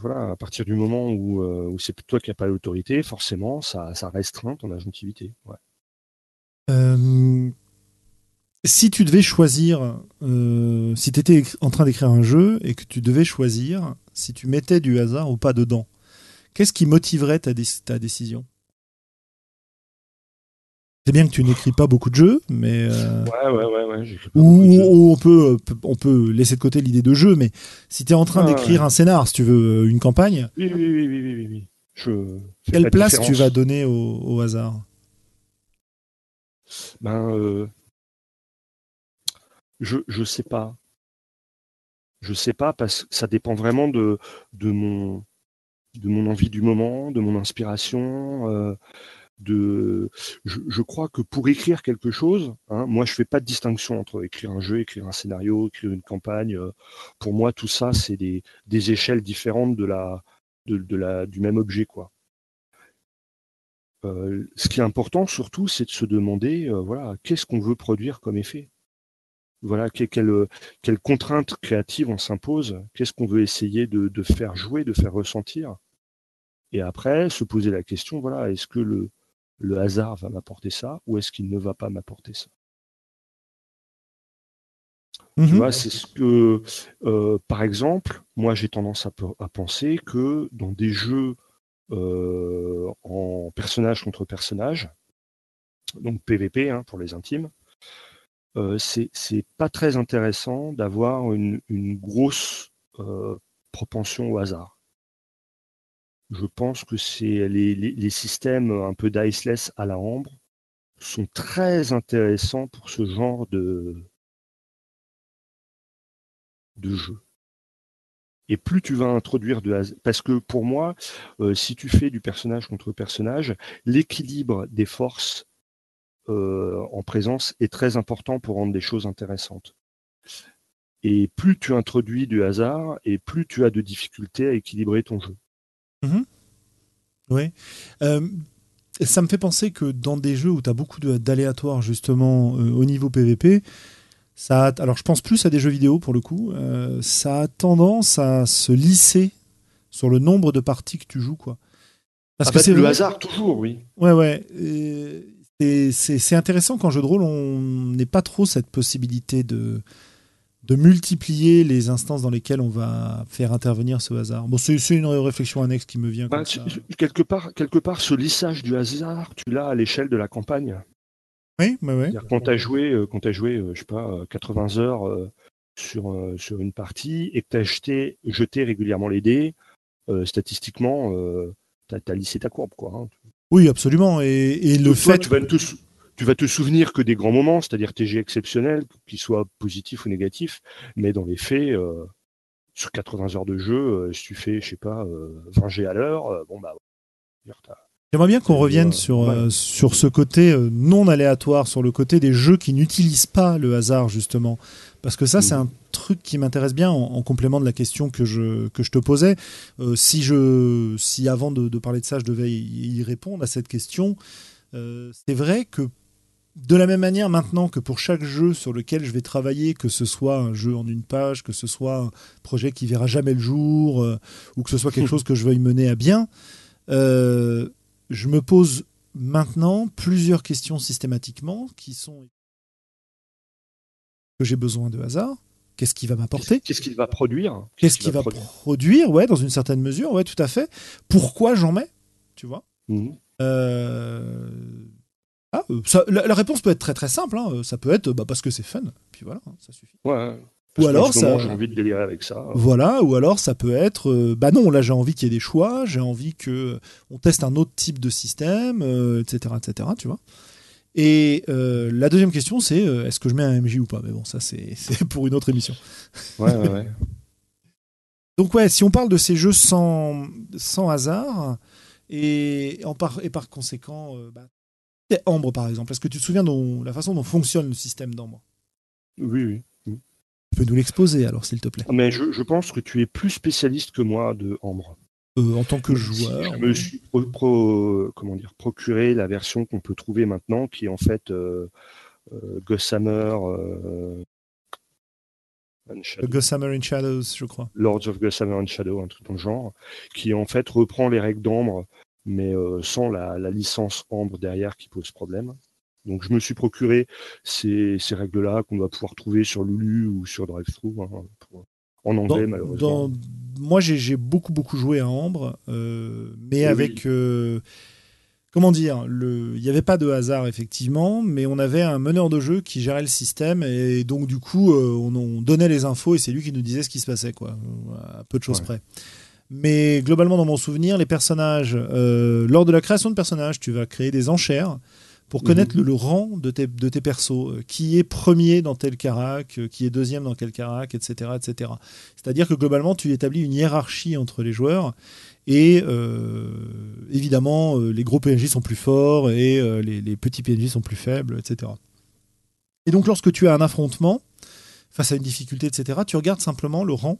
voilà à partir du moment où, c'est toi qui n'as pas l'autorité, forcément ça, restreint ton agentivité. Euh, si tu devais choisir, si tu étais en train d'écrire un jeu et que tu devais choisir si tu mettais du hasard ou pas dedans, qu'est-ce qui motiverait ta, ta décision? C'est bien que tu n'écris pas beaucoup de jeux, mais. Euh, ouais, ouais, ouais. ouais ou, on, peut, on peut laisser de côté l'idée de jeu, mais si tu es en train d'écrire un scénar, si tu veux, une campagne. Oui, oui, oui, oui, oui. Je Quelle place tu vas donner au, hasard? Ben, euh, je je sais pas. Je sais pas parce que ça dépend vraiment de mon envie du moment, de mon inspiration. Euh, je, crois que pour écrire quelque chose, hein, moi je fais pas de distinction entre écrire un jeu, écrire un scénario, écrire une campagne. Euh, pour moi, tout ça, c'est des, échelles différentes de la, du même objet, quoi. Euh, ce qui est important surtout, c'est de se demander, voilà, qu'est-ce qu'on veut produire comme effet? Voilà, quelle, quelle contrainte créative on s'impose, qu'est-ce qu'on veut essayer de, de faire jouer, de faire ressentir? Et après, se poser la question, voilà, est-ce que le, le hasard va m'apporter ça ou est-ce qu'il ne va pas m'apporter ça? Tu mhm. vois, c'est ce que, euh, par exemple, moi j'ai tendance à, penser que dans des jeux euh, en personnage contre personnage, donc PVP hein, pour les intimes, euh, c'est pas très intéressant d'avoir une, grosse propension au hasard je pense que c'est les, systèmes un peu diceless à la ambre sont très intéressants pour ce genre de, de jeu. Et plus tu vas introduire de parce que pour moi, euh, si tu fais du personnage contre personnage, l'équilibre des forces euh, en présence est très important pour rendre des choses intéressantes. Et plus tu introduis du hasard, et plus tu as de difficultés à équilibrer ton jeu. Mhm. Oui. Euh, ça me fait penser que dans des jeux où tu as beaucoup d'aléatoires, justement, euh, au niveau PVP, ça alors je pense plus à des jeux vidéo pour le coup, ça a tendance à se lisser sur le nombre de parties que tu joues. quoi. Parce que c'est le hasard toujours, oui. Ouais, ouais. C'est intéressant qu'en jeu de rôle, on n'ait pas trop cette possibilité de de multiplier les instances dans lesquelles on va faire intervenir ce hasard. Bon, c'est une réflexion annexe qui me vient. Bah, quelque part, quelque part, ce lissage du hasard, tu l'as à l'échelle de la campagne. Oui, bah oui. Quand tu as joué, euh, quand as joué, euh, je sais pas, 80 euh, heures sur sur une partie et que tu as jeté, jeté régulièrement les dés, statistiquement, tu as, lissé ta courbe, quoi. Hein. Oui, absolument. Et, le fait. tu vas tous tu vas te souvenir que des grands moments, c'est-à-dire TG exceptionnels, qu'ils soient positifs ou négatifs, mais dans les faits, euh, sur 80 heures de jeu, euh, si tu fais, je sais pas, 20 euh, G à l'heure, bon bah. J'aimerais bien qu'on revienne sur, sur ce côté non aléatoire, sur le côté des jeux qui n'utilisent pas le hasard, justement. Parce que ça, c'est un truc qui m'intéresse bien en, complément de la question que je, que je te posais. si, je, si avant de, de, parler de ça, je devais y répondre à cette question, c'est vrai que de la même manière maintenant que pour chaque jeu sur lequel je vais travailler, que ce soit un jeu en une page, que ce soit un projet qui verra jamais le jour, euh, ou que ce soit quelque chose que je veuille mener à bien, euh, je me pose maintenant plusieurs questions systématiquement qui sont que j'ai besoin de hasard. Qu'est-ce qui va m'apporter Qu'est-ce qu'il va produire Qu'est-ce qu'il va, produire, Ouais, dans une certaine mesure, ouais, tout à fait. Pourquoi j'en mets Tu vois mmh. euh, ah, euh, la, réponse peut être très très simple. Hein. Ça peut être bah, parce que c'est fun. Puis voilà, hein, ça suffit. Ouais. ou alors ça. J'ai envie de délirer avec ça. Voilà, ou alors ça peut être. Euh, bah non, là j'ai envie qu'il y ait des choix. J'ai envie que on teste un autre type de système, etc., euh, etc. Tu vois. Et la deuxième question, c'est est-ce que je mets un MJ ou pas? Mais bon, ça c'est pour une autre émission. Ouais, ouais, ouais. Donc ouais, si on parle de ces jeux sans, sans hasard, et, en par, et par conséquent, bah, Ambre, par exemple Est-ce que tu te souviens de la façon dont fonctionne le système d'Ambre? Oui, oui. Tu peux nous l'exposer alors, s'il te plaît. Mais je, pense que tu es plus spécialiste que moi de Ambre. Euh, en tant que joueur. Je me suis comment dire, procuré la version qu'on peut trouver maintenant, qui est en fait euh, euh Gossamer. Euh, Gossamer in Shadows, je crois. Lords of Gossamer in Shadow, un truc dans le genre, qui en fait reprend les règles d'Ambre mais euh, sans la, licence Ambre derrière qui pose problème. Donc je me suis procuré ces, règles-là qu'on va pouvoir trouver sur Lulu ou sur DriveThru hein, en anglais malheureusement. Moi j'ai beaucoup beaucoup joué à Ambre, euh, mais avec euh, comment dire, il n'y avait pas de hasard effectivement, mais on avait un meneur de jeu qui gérait le système et donc du coup on, donnait les infos et c'est lui qui nous disait ce qui se passait quoi, à peu de choses près. Mais globalement, dans mon souvenir, les personnages, euh, lors de la création de personnages, tu vas créer des enchères pour connaître Mhm. le, le rang de tes, de tes persos, euh, qui est premier dans tel carac, euh, qui est deuxième dans quel carac, etc. etc. C'est-à-dire que globalement, tu établis une hiérarchie entre les joueurs, et euh, évidemment, les gros PNJ sont plus forts, et euh, les, les petits PNJ sont plus faibles, etc. Et donc, lorsque tu as un affrontement, face à une difficulté, etc., tu regardes simplement le rang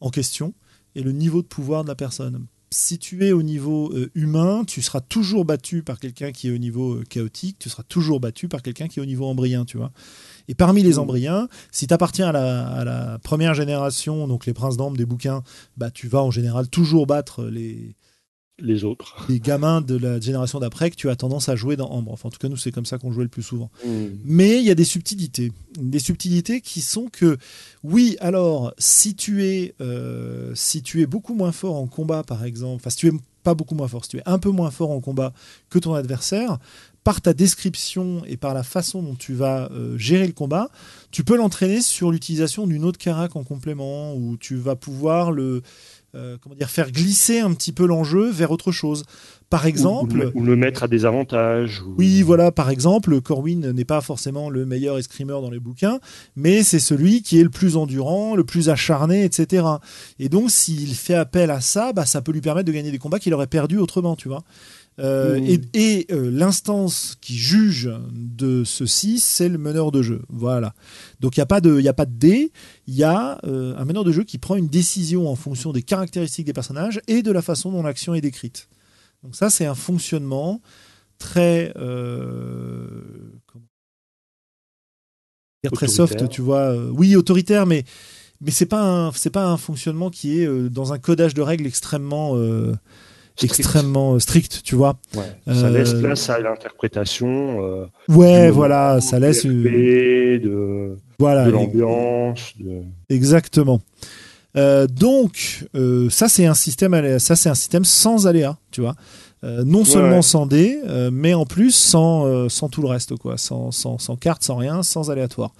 en question et le niveau de pouvoir de la personne. Si tu es au niveau euh, humain, tu seras toujours battu par quelqu'un qui est au niveau euh, chaotique, tu seras toujours battu par quelqu'un qui est au niveau embryen, tu vois. Et parmi les Mhm. embryens, si tu appartiens à la, à la première génération, donc les princes d'ambre des bouquins, bah, tu vas en général toujours battre les, Les autres. les gamins de la génération d'après que tu as tendance à jouer dans Ambre. Enfin, en tout cas, nous, c'est comme ça qu'on jouait le plus souvent. Mm. Mais il y a des subtilités. Des subtilités qui sont que, oui, alors, si tu es, euh, si tu es beaucoup moins fort en combat, par exemple, enfin, si tu es pas beaucoup moins fort, si tu es un peu moins fort en combat que ton adversaire, par ta description et par la façon dont tu vas euh, gérer le combat, tu peux l'entraîner sur l'utilisation d'une autre carac en complément, où tu vas pouvoir le, euh, comment dire, faire glisser un petit peu l'enjeu vers autre chose. Par exemple, Ou, ou le- mettre à des avantages. ou- oui, voilà, par exemple, Corwin n'est pas forcément le meilleur escrimeur dans les bouquins, mais c'est celui qui est le plus endurant, le plus acharné, etc. Et donc, s'il fait appel à ça, bah, ça peut lui permettre de gagner des combats qu'il aurait perdus autrement, tu vois. Euh, Mmh. Et, et, euh, l'instance qui juge de ceci, c'est le meneur de jeu. Voilà. Donc il n'y a pas de, il a pas de dé, il y a euh, un meneur de jeu qui prend une décision en fonction des caractéristiques des personnages et de la façon dont l'action est décrite. Donc ça, c'est un fonctionnement très très soft, tu vois. oui, autoritaire, mais mais c'est pas un c'est pas un fonctionnement qui est dans un codage de règles extrêmement. Extrêmement euh, strict, tu vois. Ouais. Ça Euh, laisse place à l'interprétation. euh, Ouais, voilà, ça laisse de, voilà de l'ambiance. De... exactement. Euh, donc euh, ça c'est un système alé- ça c'est un système sans aléa, tu vois. Euh, non seulement ouais. sans dés, euh, mais en plus sans, euh, sans tout le reste, quoi. Sans, sans, sans carte, sans rien, sans aléatoire.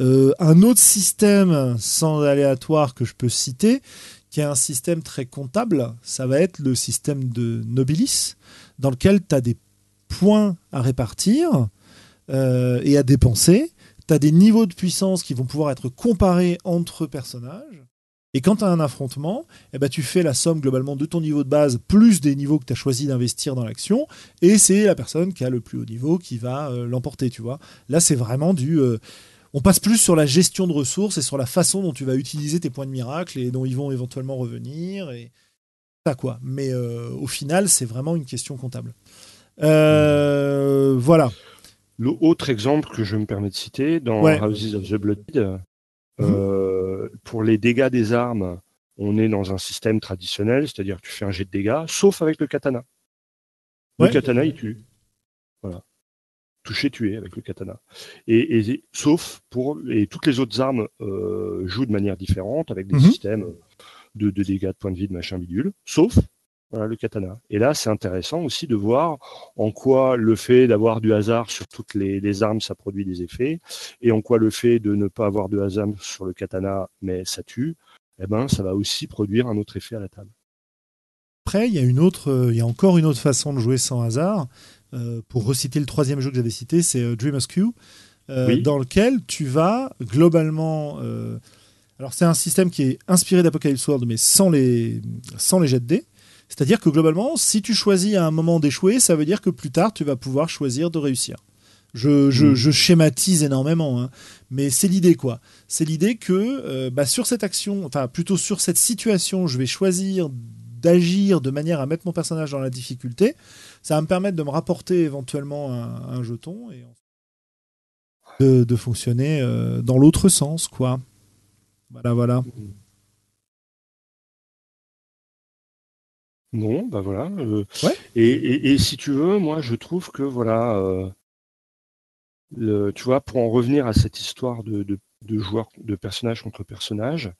Euh, un autre système sans aléatoire que je peux citer, qui un système très comptable, ça va être le système de Nobilis, dans lequel tu as des points à répartir euh, et à dépenser. Tu as des niveaux de puissance qui vont pouvoir être comparés entre personnages. Et quand tu as un affrontement, eh ben, tu fais la somme globalement de ton niveau de base plus des niveaux que tu as choisi d'investir dans l'action. Et c'est la personne qui a le plus haut niveau qui va euh, l'emporter, tu vois. Là, c'est vraiment du... euh, on passe plus sur la gestion de ressources et sur la façon dont tu vas utiliser tes points de miracle et dont ils vont éventuellement revenir. Et ça, quoi. Mais euh, au final, c'est vraiment une question comptable. Euh, voilà. L'autre exemple que je me permets de citer, dans Ouais. Houses of the Blood, euh, pour les dégâts des armes, on est dans un système traditionnel, c'est-à-dire que tu fais un jet de dégâts, sauf avec le katana. Ouais. Le katana, il tue. Voilà. Toucher, tuer avec le katana. Et, et- sauf pour et toutes les autres armes euh, jouent de manière différente avec des Mhm. systèmes de, de dégâts de points de vie, de machin bidule, sauf voilà, le katana. Et là, c'est intéressant aussi de voir en quoi le fait d'avoir du hasard sur toutes les, les armes, ça produit des effets, et en quoi le fait de ne pas avoir de hasard sur le katana, mais ça tue, eh ben, ça va aussi produire un autre effet à la table. Après, il y a une autre, euh, il y a encore une autre façon de jouer sans hasard. Euh, pour reciter le troisième jeu que j'avais cité, c'est euh, Dream Askew, euh, Oui. dans lequel tu vas globalement. alors, c'est un système qui est inspiré d'Apocalypse World, mais sans les, sans les jets de dés. C'est-à-dire que globalement, si tu choisis à un moment d'échouer, ça veut dire que plus tard, tu vas pouvoir choisir de réussir. Je, je- Mm. je schématise énormément, hein, mais c'est l'idée quoi. C'est l'idée que euh, bah, sur cette action, enfin plutôt sur cette situation, je vais choisir d'agir de manière à mettre mon personnage dans la difficulté. Ça va me permettre de me rapporter éventuellement un, un jeton et de, de fonctionner euh, dans l'autre sens quoi. Voilà voilà. Non, bah voilà. euh, Ouais. et, et- et si tu veux, moi, je trouve que voilà, euh, le- tu vois, pour en revenir à cette histoire de, de, de joueurs, de personnages contre personnages,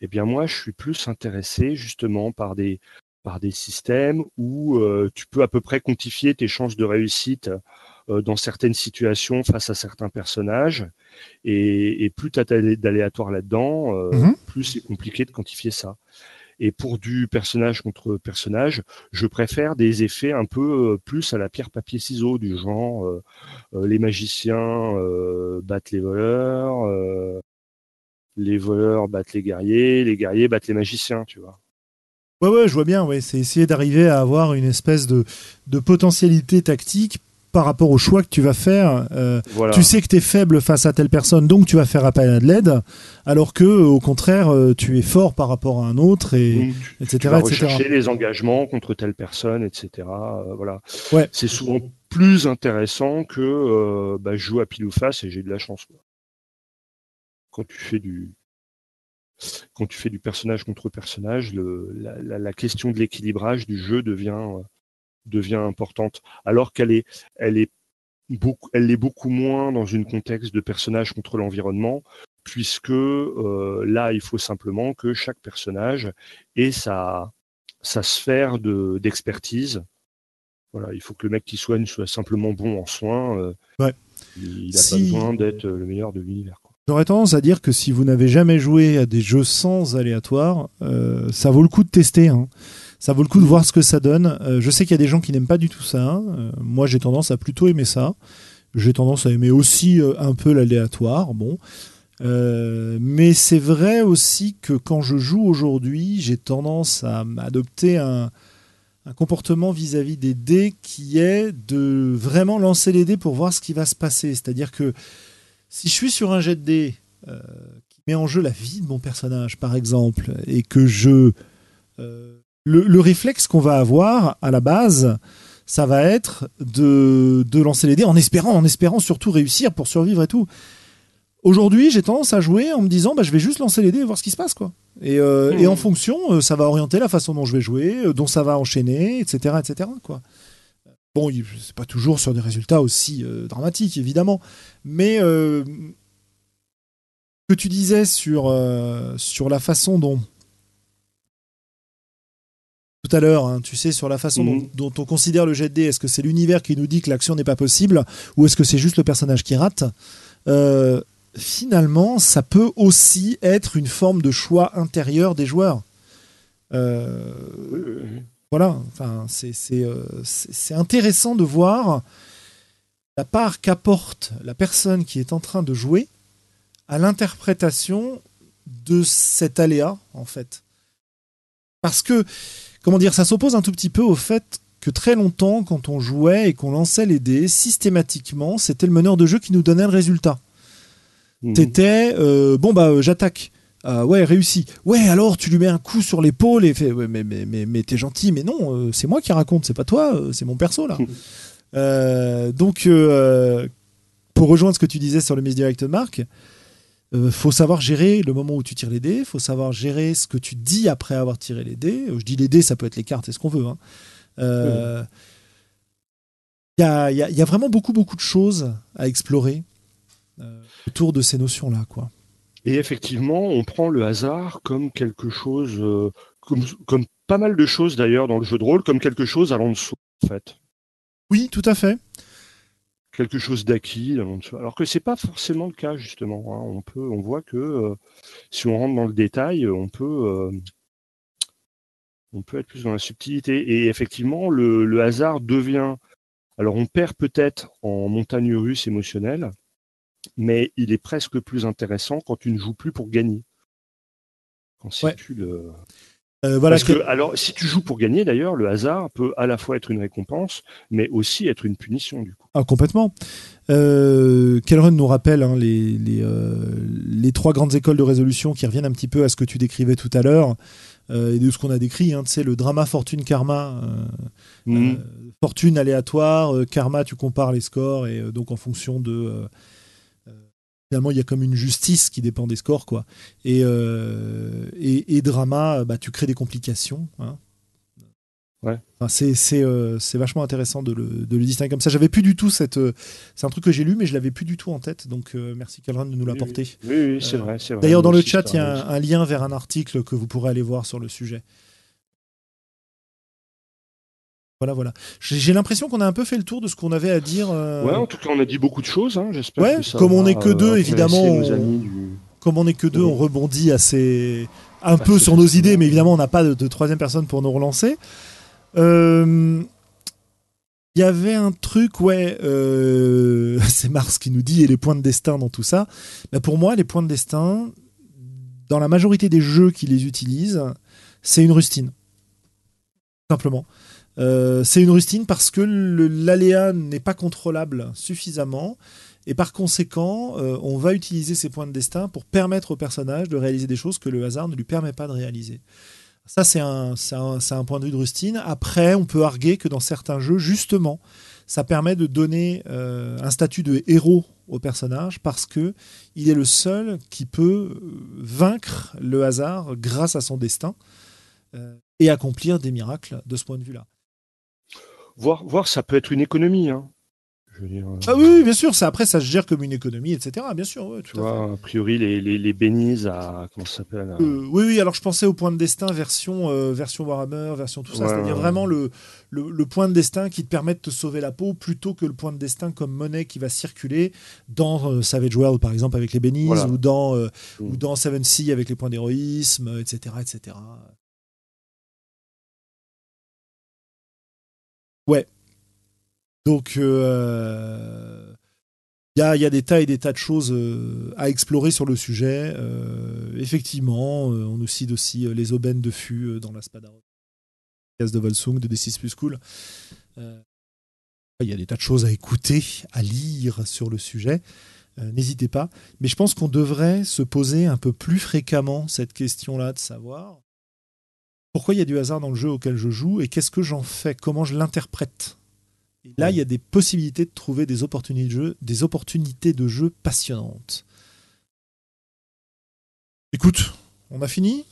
eh bien moi, je suis plus intéressé justement par des par des systèmes où euh, tu peux à peu près quantifier tes chances de réussite euh, dans certaines situations face à certains personnages. Et, et plus tu as d'aléatoire là-dedans, euh, Mhm. plus c'est compliqué de quantifier ça. Et pour du personnage contre personnage, je préfère des effets un peu plus à la pierre papier ciseaux du genre les magiciens battent les voleurs, les voleurs battent les guerriers, les guerriers battent les magiciens, tu vois. Ouais, ouais, je vois bien. Ouais. C'est essayer d'arriver à avoir une espèce de potentialité tactique par rapport au choix que tu vas faire. Euh, tu sais que tu es faible face à telle personne, donc tu vas faire appel à de l'aide, alors que au contraire, euh, tu es fort par rapport à un autre, et, etc. Tu vas rechercher les engagements contre telle personne, etc. Euh, voilà. Ouais. C'est souvent plus intéressant que bah, je joue à pile ou face et j'ai de la chance. Quand tu fais du quand tu fais du personnage contre personnage, le, la, la, question de l'équilibrage du jeu devient devient importante, alors qu'elle est, elle est beaucoup, elle l'est beaucoup moins dans une contexte de personnage contre l'environnement, puisque euh, là, il faut simplement que chaque personnage ait sa, sa sphère de, d'expertise. Voilà, il faut que le mec qui soigne soit simplement bon en soins. Euh, ouais. Il n'a pas besoin d'être le meilleur de l'univers. J'aurais tendance à dire que si vous n'avez jamais joué à des jeux sans aléatoire, euh, ça vaut le coup de tester. Hein ça vaut le coup de voir ce que ça donne. Euh, je sais qu'il y a des gens qui n'aiment pas du tout ça. Euh, moi, j'ai tendance à plutôt aimer ça. J'ai tendance à aimer aussi euh, un peu l'aléatoire. Bon. mais c'est vrai aussi que quand je joue aujourd'hui, j'ai tendance à adopter un, comportement vis-à-vis des dés qui est de vraiment lancer les dés pour voir ce qui va se passer. C'est-à-dire que si je suis sur un jet de dés qui met en jeu la vie de mon personnage, par exemple, et que je le, réflexe qu'on va avoir à la base, ça va être de, lancer les dés en espérant, en espérant surtout réussir pour survivre et tout. Aujourd'hui, j'ai tendance à jouer en me disant, bah, je vais juste lancer les dés et voir ce qui se passe, quoi. Et, euh, mmh. en fonction, euh, ça va orienter la façon dont je vais jouer, euh, dont ça va enchaîner, etc., etc., quoi. Bon, c'est pas toujours sur des résultats aussi dramatiques, évidemment, mais que tu disais sur sur la façon dont tout à l'heure, hein, tu sais, sur la façon mhm. dont, on considère le jet de dés. Est-ce que c'est l'univers qui nous dit que l'action n'est pas possible ou est-ce que c'est juste le personnage qui rate euh, Finalement, ça peut aussi être une forme de choix intérieur des joueurs. Euh, voilà, enfin, euh, c'est intéressant de voir la part qu'apporte la personne qui est en train de jouer à l'interprétation de cet aléa, en fait. Parce que comment dire, ça s'oppose un tout petit peu au fait que très longtemps, quand on jouait et qu'on lançait les dés, systématiquement, c'était le meneur de jeu qui nous donnait le résultat. Mmh. T'étais, euh, bon bah euh, j'attaque. Ah ouais, réussi. Ouais, alors tu lui mets un coup sur l'épaule et fait, ouais, mais, mais, mais, mais t'es gentil, mais non, euh, c'est moi qui raconte, c'est pas toi, c'est mon perso là. donc, pour rejoindre ce que tu disais sur le Misdirect Mark, euh, faut savoir gérer le moment où tu tires les dés, faut savoir gérer ce que tu dis après avoir tiré les dés. Je dis les dés, ça peut être les cartes, c'est ce qu'on veut. Hein. Euh, il y, a, vraiment beaucoup, beaucoup de choses à explorer euh, autour de ces notions-là. quoi. Et effectivement, on prend le hasard comme quelque chose, comme, comme, pas mal de choses d'ailleurs dans le jeu de rôle, comme quelque chose allant de soi, en fait. Oui, tout à fait quelque chose d'acquis. Alors que c'est pas forcément le cas justement. Hein. On peut, on voit que euh, si on rentre dans le détail, on peut, euh, on peut être plus dans la subtilité. Et effectivement, le, hasard devient. Alors on perd peut-être en montagne russe émotionnelle, mais il est presque plus intéressant quand tu ne joues plus pour gagner. Quand plus le euh, voilà Parce que, alors, si tu joues pour gagner, d'ailleurs, le hasard peut à la fois être une récompense, mais aussi être une punition, du coup. Ah, complètement. Euh, nous rappelle hein, les, euh, les, trois grandes écoles de résolution qui reviennent un petit peu à ce que tu décrivais tout à l'heure euh, et de ce qu'on a décrit. Hein, le drama fortune karma. Mhm. fortune aléatoire, karma, tu compares les scores et donc en fonction de finalement il y a comme une justice qui dépend des scores quoi. Et euh, et, drama bah tu crées des complications hein. ouais. c'est euh, c'est vachement intéressant de le, de le, distinguer comme ça. J'avais plus du tout cette euh, c'est un truc que j'ai lu mais je l'avais plus du tout en tête. Donc merci Calvin de nous l'apporter. oui, oui, c'est vrai, vrai. d'ailleurs dans le chat il y a un, lien vers un article que vous pourrez aller voir sur le sujet voilà, voilà. J'ai l'impression qu'on a un peu fait le tour de ce qu'on avait à dire. Euh, ouais, en tout cas, on a dit beaucoup de choses. Hein, J'espère. Ouais, comme on n'est que deux, évidemment. Comme on n'est que deux, on rebondit assez, un peu sur nos idées, mais évidemment, on n'a pas de, troisième personne pour nous relancer. Euh, il y avait un truc, ouais, euh, c'est Mars qui nous dit, et les points de destin dans tout ça. Mais pour moi, les points de destin, dans la majorité des jeux qui les utilisent, c'est une rustine. Simplement. Euh, c'est une rustine parce que l'aléa n'est pas contrôlable suffisamment. Et par conséquent, euh, on va utiliser ces points de destin pour permettre au personnage de réaliser des choses que le hasard ne lui permet pas de réaliser. Ça, c'est un, point de vue de Rustine. Après, on peut arguer que dans certains jeux, justement, ça permet de donner euh, un statut de héros au personnage parce que il est le seul qui peut vaincre le hasard grâce à son destin et accomplir des miracles de ce point de vue-là. Voir, voir, ça peut être une économie. Hein. Euh, ah oui, bien sûr, ça, après ça se gère comme une économie, etc. Bien sûr, tu vois, a priori les, les, les bénises à comment ça s'appelle euh, Oui, oui. Alors je pensais au point de destin version euh, version Warhammer, version tout ça, c'est-à-dire vraiment le, le, point de destin qui te permet de te sauver la peau plutôt que le point de destin comme monnaie qui va circuler dans Savage World par exemple avec les bénises ou dans mm. ou dans Seven Sea avec les points d'héroïsme, etc., etc. Ouais, donc, euh, il y, a, des tas et des tas de choses euh, à explorer sur le sujet. Euh, effectivement, on nous cite aussi les aubaines de fût dans la Spada de Volsung de D6 Plus Cool. Il y a des tas de choses à écouter, à lire sur le sujet. N'hésitez pas. Mais je pense qu'on devrait se poser un peu plus fréquemment cette question-là de savoir pourquoi il y a du hasard dans le jeu auquel je joue et qu'est-ce que j'en fais, comment je l'interprète? Là, il y a des possibilités de trouver des opportunités de jeu, des opportunités de jeu passionnantes. Écoute, on a fini?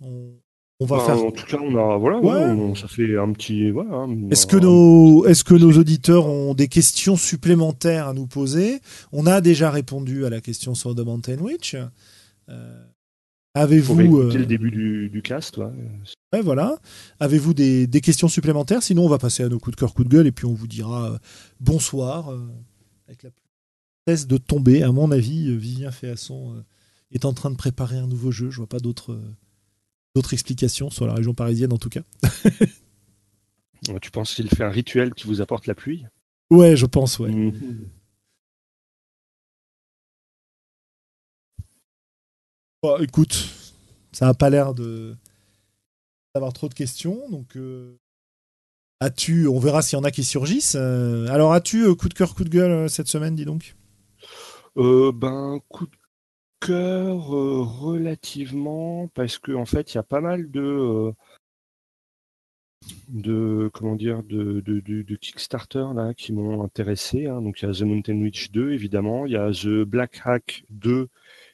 On, va bah, faire. En tout cas, on a voilà, ça fait un petit voilà. Est-ce que nos est-ce que nos auditeurs ont des questions supplémentaires à nous poser? On a déjà répondu à la question sur The Mountain Witch. Euh, Avez-vous le euh, début du, du cast ouais. voilà. Avez-vous des, questions supplémentaires? Sinon, on va passer à nos coups de cœur, coups de gueule, et puis on vous dira euh, bonsoir euh, avec la cesse de tomber. À mon avis, Vivien Féasson est en train de préparer un nouveau jeu. Je vois pas d'autres d'autres explications sur la région parisienne, en tout cas. tu penses qu'il fait un rituel qui vous apporte la pluie? Ouais, je pense, ouais. Mmh. Écoute, ça n'a pas l'air de d'avoir trop de questions. Donc, euh, as-tu, on verra s'il y en a qui surgissent. Euh, alors, as-tu euh, coup de cœur, coup de gueule cette semaine, dis donc? Ben, coup de cœur relativement, parce que en fait, il y a pas mal de de comment dire de, de, Kickstarter là qui m'ont intéressé. Hein. Donc il y a The Mountain Witch 2 évidemment, il y a The Black Hack 2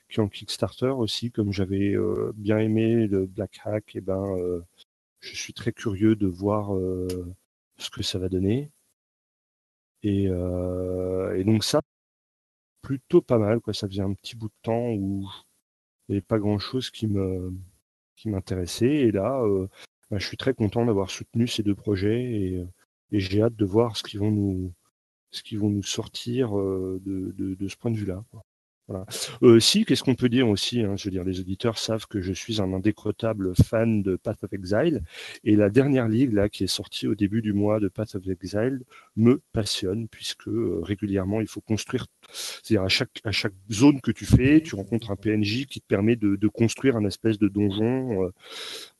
qui en Kickstarter aussi, comme j'avais euh, bien aimé le Black Hack, et eh ben, euh, je suis très curieux de voir euh, ce que ça va donner. Et, et, donc ça, plutôt pas mal, quoi. Ça faisait un petit bout de temps où il n'y avait pas grand chose qui me qui m'intéressait. Et là, bah, je suis très content d'avoir soutenu ces deux projets et, et j'ai hâte de voir ce qu'ils vont nous ce qu'ils vont nous sortir de, de, de ce point de vue-là. Voilà. Euh, si, qu'est-ce qu'on peut dire aussi hein, Je veux dire, les auditeurs savent que je suis un indécrottable fan de Path of Exile, et la dernière ligue là qui est sortie au début du mois de Path of Exile me passionne puisque euh, régulièrement il faut construire, c'est-à-dire à chaque à chaque zone que tu fais, tu rencontres un PNJ qui te permet de, de construire un espèce de donjon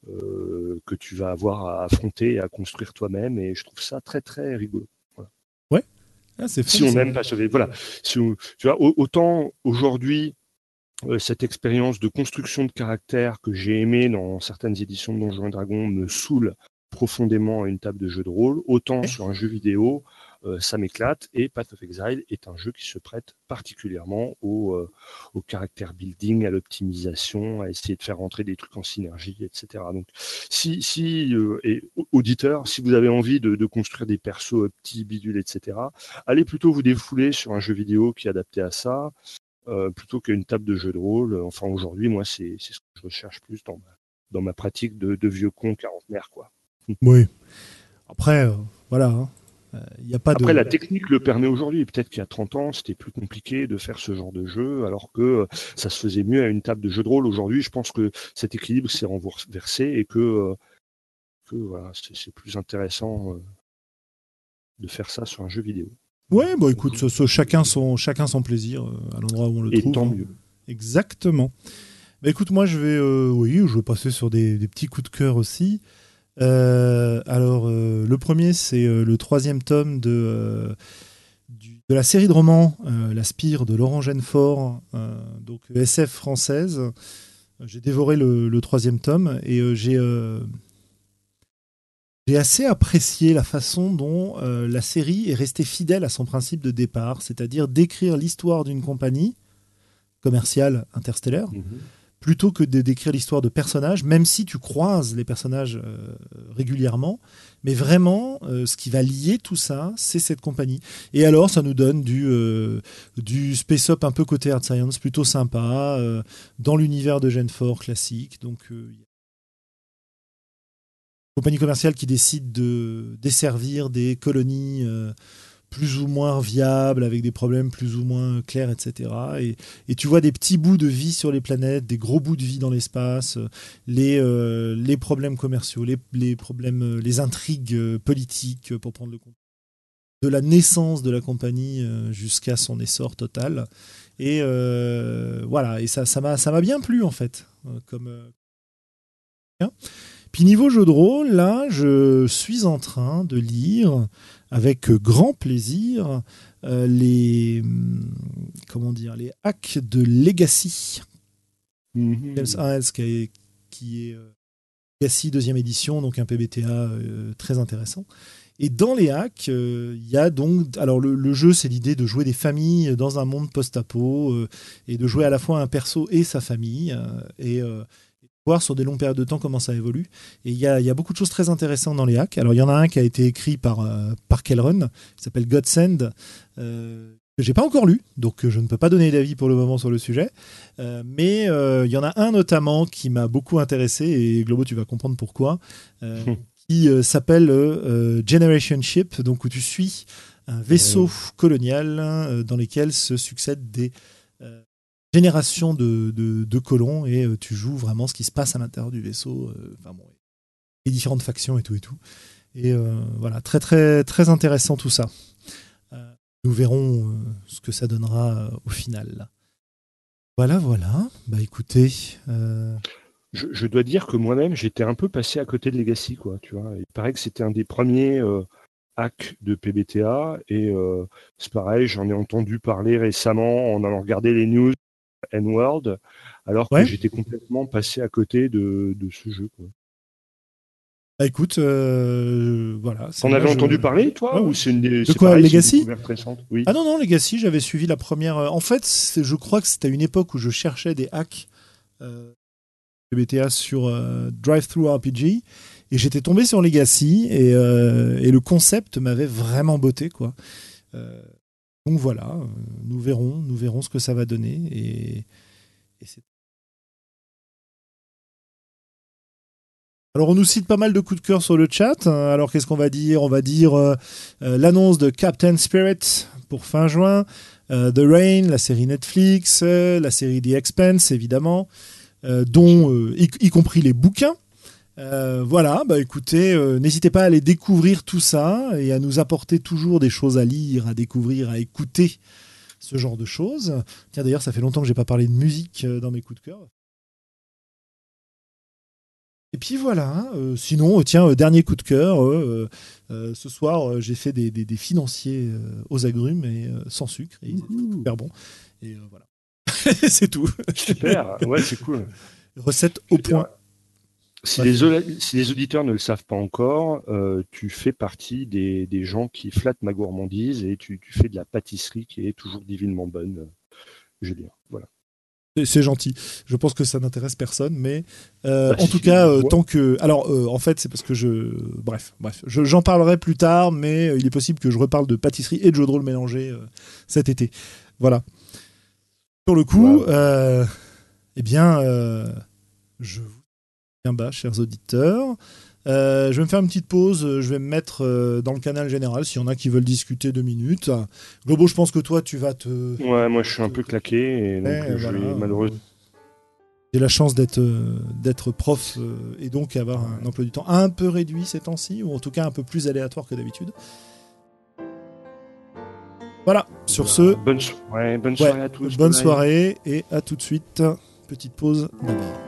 euh, que tu vas avoir à affronter et à construire toi-même, et je trouve ça très très rigolo. Ah, si on n'aime pas Voilà. tu vois, autant aujourd'hui, euh, cette expérience de construction de caractère que j'ai aimé dans certaines éditions de Donjons et Dragons me saoule profondément à une table de jeu de rôle, autant sur un jeu vidéo, ça m'éclate. Et Path of Exile est un jeu qui se prête particulièrement au, euh, au caractère building, à l'optimisation, à essayer de faire rentrer des trucs en synergie, etc. Donc, si, si euh, et auditeur, si vous avez envie de, construire des persos petits, bidules, etc., allez plutôt vous défouler sur un jeu vidéo qui est adapté à ça. plutôt qu'une table de jeu de rôle. Enfin, aujourd'hui, moi, c'est ce que je recherche plus dans ma, dans ma pratique de, de vieux con quarantenaire, quoi. Oui. Après, voilà. Hein Il y a pas Après, de... la technique le permet aujourd'hui. Peut-être qu'il y a 30 ans, c'était plus compliqué de faire ce genre de jeu, alors que ça se faisait mieux à une table de jeu de rôle. Aujourd'hui, je pense que cet équilibre s'est renversé et que, que voilà, c'est plus intéressant de faire ça sur un jeu vidéo. Ouais, bon, écoute, ce, chacun, son, chacun son plaisir à l'endroit où on le et trouve. tant hein. mieux. Exactement. Bah, écoute, moi, je vais, euh, oui, je vais passer sur des, des petits coups de cœur aussi. Euh, alors, euh, le premier, c'est euh, le troisième tome de, de la série de romans La Spire de Laurent Genefort, donc SF française. J'ai dévoré le, troisième tome et j'ai assez apprécié la façon dont la série est restée fidèle à son principe de départ, c'est-à-dire d'écrire l'histoire d'une compagnie commerciale interstellaire Mhm. Plutôt que de décrire l'histoire de personnages, même si tu croises les personnages euh, régulièrement. Mais vraiment, euh, ce qui va lier tout ça, c'est cette compagnie. Et alors, ça nous donne du, euh, space-up un peu côté Art Science, plutôt sympa, dans l'univers de Genfort classique. Donc, compagnie commerciale qui décide de desservir des colonies plus ou moins viables, avec des problèmes plus ou moins clairs, etc. Et, tu vois des petits bouts de vie sur les planètes, des gros bouts de vie dans l'espace, euh, les, euh, les problèmes commerciaux, les, les problèmes, euh, les intrigues politiques, pour prendre le compte de la naissance de la compagnie jusqu'à son essor total. Et voilà, et ça, m'a, ça m'a bien plu en fait, comme. Puis niveau jeu de rôle, là, je suis en train de lire avec grand plaisir euh, les hum, comment dire les hacks de Legacy. James Arels qui est, qui est euh, Legacy deuxième édition donc un PBTA euh, très intéressant et dans les hacks euh, il y a donc alors le, le jeu c'est l'idée de jouer des familles dans un monde post-apo euh, et de jouer à la fois un perso et sa famille euh, et voir sur des longues périodes de temps comment ça évolue. Et il y y a beaucoup de choses très intéressantes dans les hacks. Alors il y en a un qui a été écrit par euh, par Kelrun qui s'appelle Godsend euh, que j'ai pas encore lu, donc euh, je ne peux pas donner d'avis pour le moment sur le sujet. Euh, mais il y en a un notamment qui m'a beaucoup intéressé, et Globo, tu vas comprendre pourquoi, qui s'appelle Generation Ship, donc où tu suis un vaisseau colonial dans lesquels se succèdent des générations de, de- de colons, et euh, tu joues vraiment ce qui se passe à l'intérieur du vaisseau, euh, enfin bon, les différentes factions et tout et tout. Et euh, voilà, très très très intéressant tout ça. Nous verrons ce que ça donnera au final. Voilà, voilà. Bah écoutez, Je, je dois dire que moi-même, j'étais un peu passé à côté de Legacy, quoi. Tu vois, il paraît que c'était un des premiers hacks de PBTA, et c'est pareil, j'en ai entendu parler récemment en allant regarder les news N-World, alors que Ouais. j'étais complètement passé à côté de, de ce jeu. Quoi. bah écoute, euh, voilà. T'en avais je- entendu parler, toi, Ouais, ou c'est une des, c'est quoi, pareil, c'est une Legacy Oui. Ah non, non, Legacy, j'avais suivi la première. euh, En fait, je crois que c'était à une époque où je cherchais des hacks euh, PBTA sur euh, Drive-Thru RPG. Et j'étais tombé sur Legacy et, et le concept m'avait vraiment botté. Quoi. Euh, donc voilà, euh, nous verrons, nous verrons ce que ça va donner. Et, Alors on nous cite pas mal de coups de cœur sur le chat. Euh, Alors qu'est-ce qu'on va dire? On va dire euh, euh, l'annonce de Captain Spirit pour fin juin, The Rain, la série Netflix, la série The Expanse évidemment, dont y compris les bouquins. Euh, voilà, bah écoutez, euh, n'hésitez pas à aller découvrir tout ça et à nous apporter toujours des choses à lire, à découvrir, à écouter, ce genre de choses. Tiens d'ailleurs, ça fait longtemps que j'ai pas parlé de musique euh, dans mes coups de cœur. Et puis voilà, euh, sinon, tiens, dernier coup de cœur, ce soir j'ai fait des, des- des financiers aux agrumes et sans sucre, et super bon. Et voilà, c'est tout. Super, ouais, c'est cool. Recette au point. Si, Ouais. les, au- si les auditeurs ne le savent pas encore, euh, tu fais partie des, des gens qui flattent ma gourmandise et tu, tu fais de la pâtisserie qui est toujours divinement bonne, euh, Julien. Voilà. C'est- gentil. Je pense que ça n'intéresse personne, mais euh, Bah, en tout cas, euh, tant que. Alors, euh, en fait, c'est parce que je. Bref, bref. Je- J'en parlerai plus tard, mais il est possible que je reparle de pâtisserie et de jeux de rôle mélangés cet été. Voilà. Sur le coup, Wow. eh bien, je vous bien bas, chers auditeurs. Euh, je vais me faire une petite pause. Je vais me mettre euh, dans le canal général s'il y en a qui veulent discuter deux minutes. Globo, je pense que toi, tu vas te. Ouais, moi, je suis un peu claqué et donc Ouais, je voilà. vais malheureusement. J'ai la chance d'être euh, d'être prof euh, et donc avoir un emploi du temps un peu réduit ces temps-ci, ou en tout cas un peu plus aléatoire que d'habitude. Voilà, sur ce, Bonne, so- ouais, bonne ouais, soirée à tous. bonne soirée et à tout de suite. Petite pause d'abord.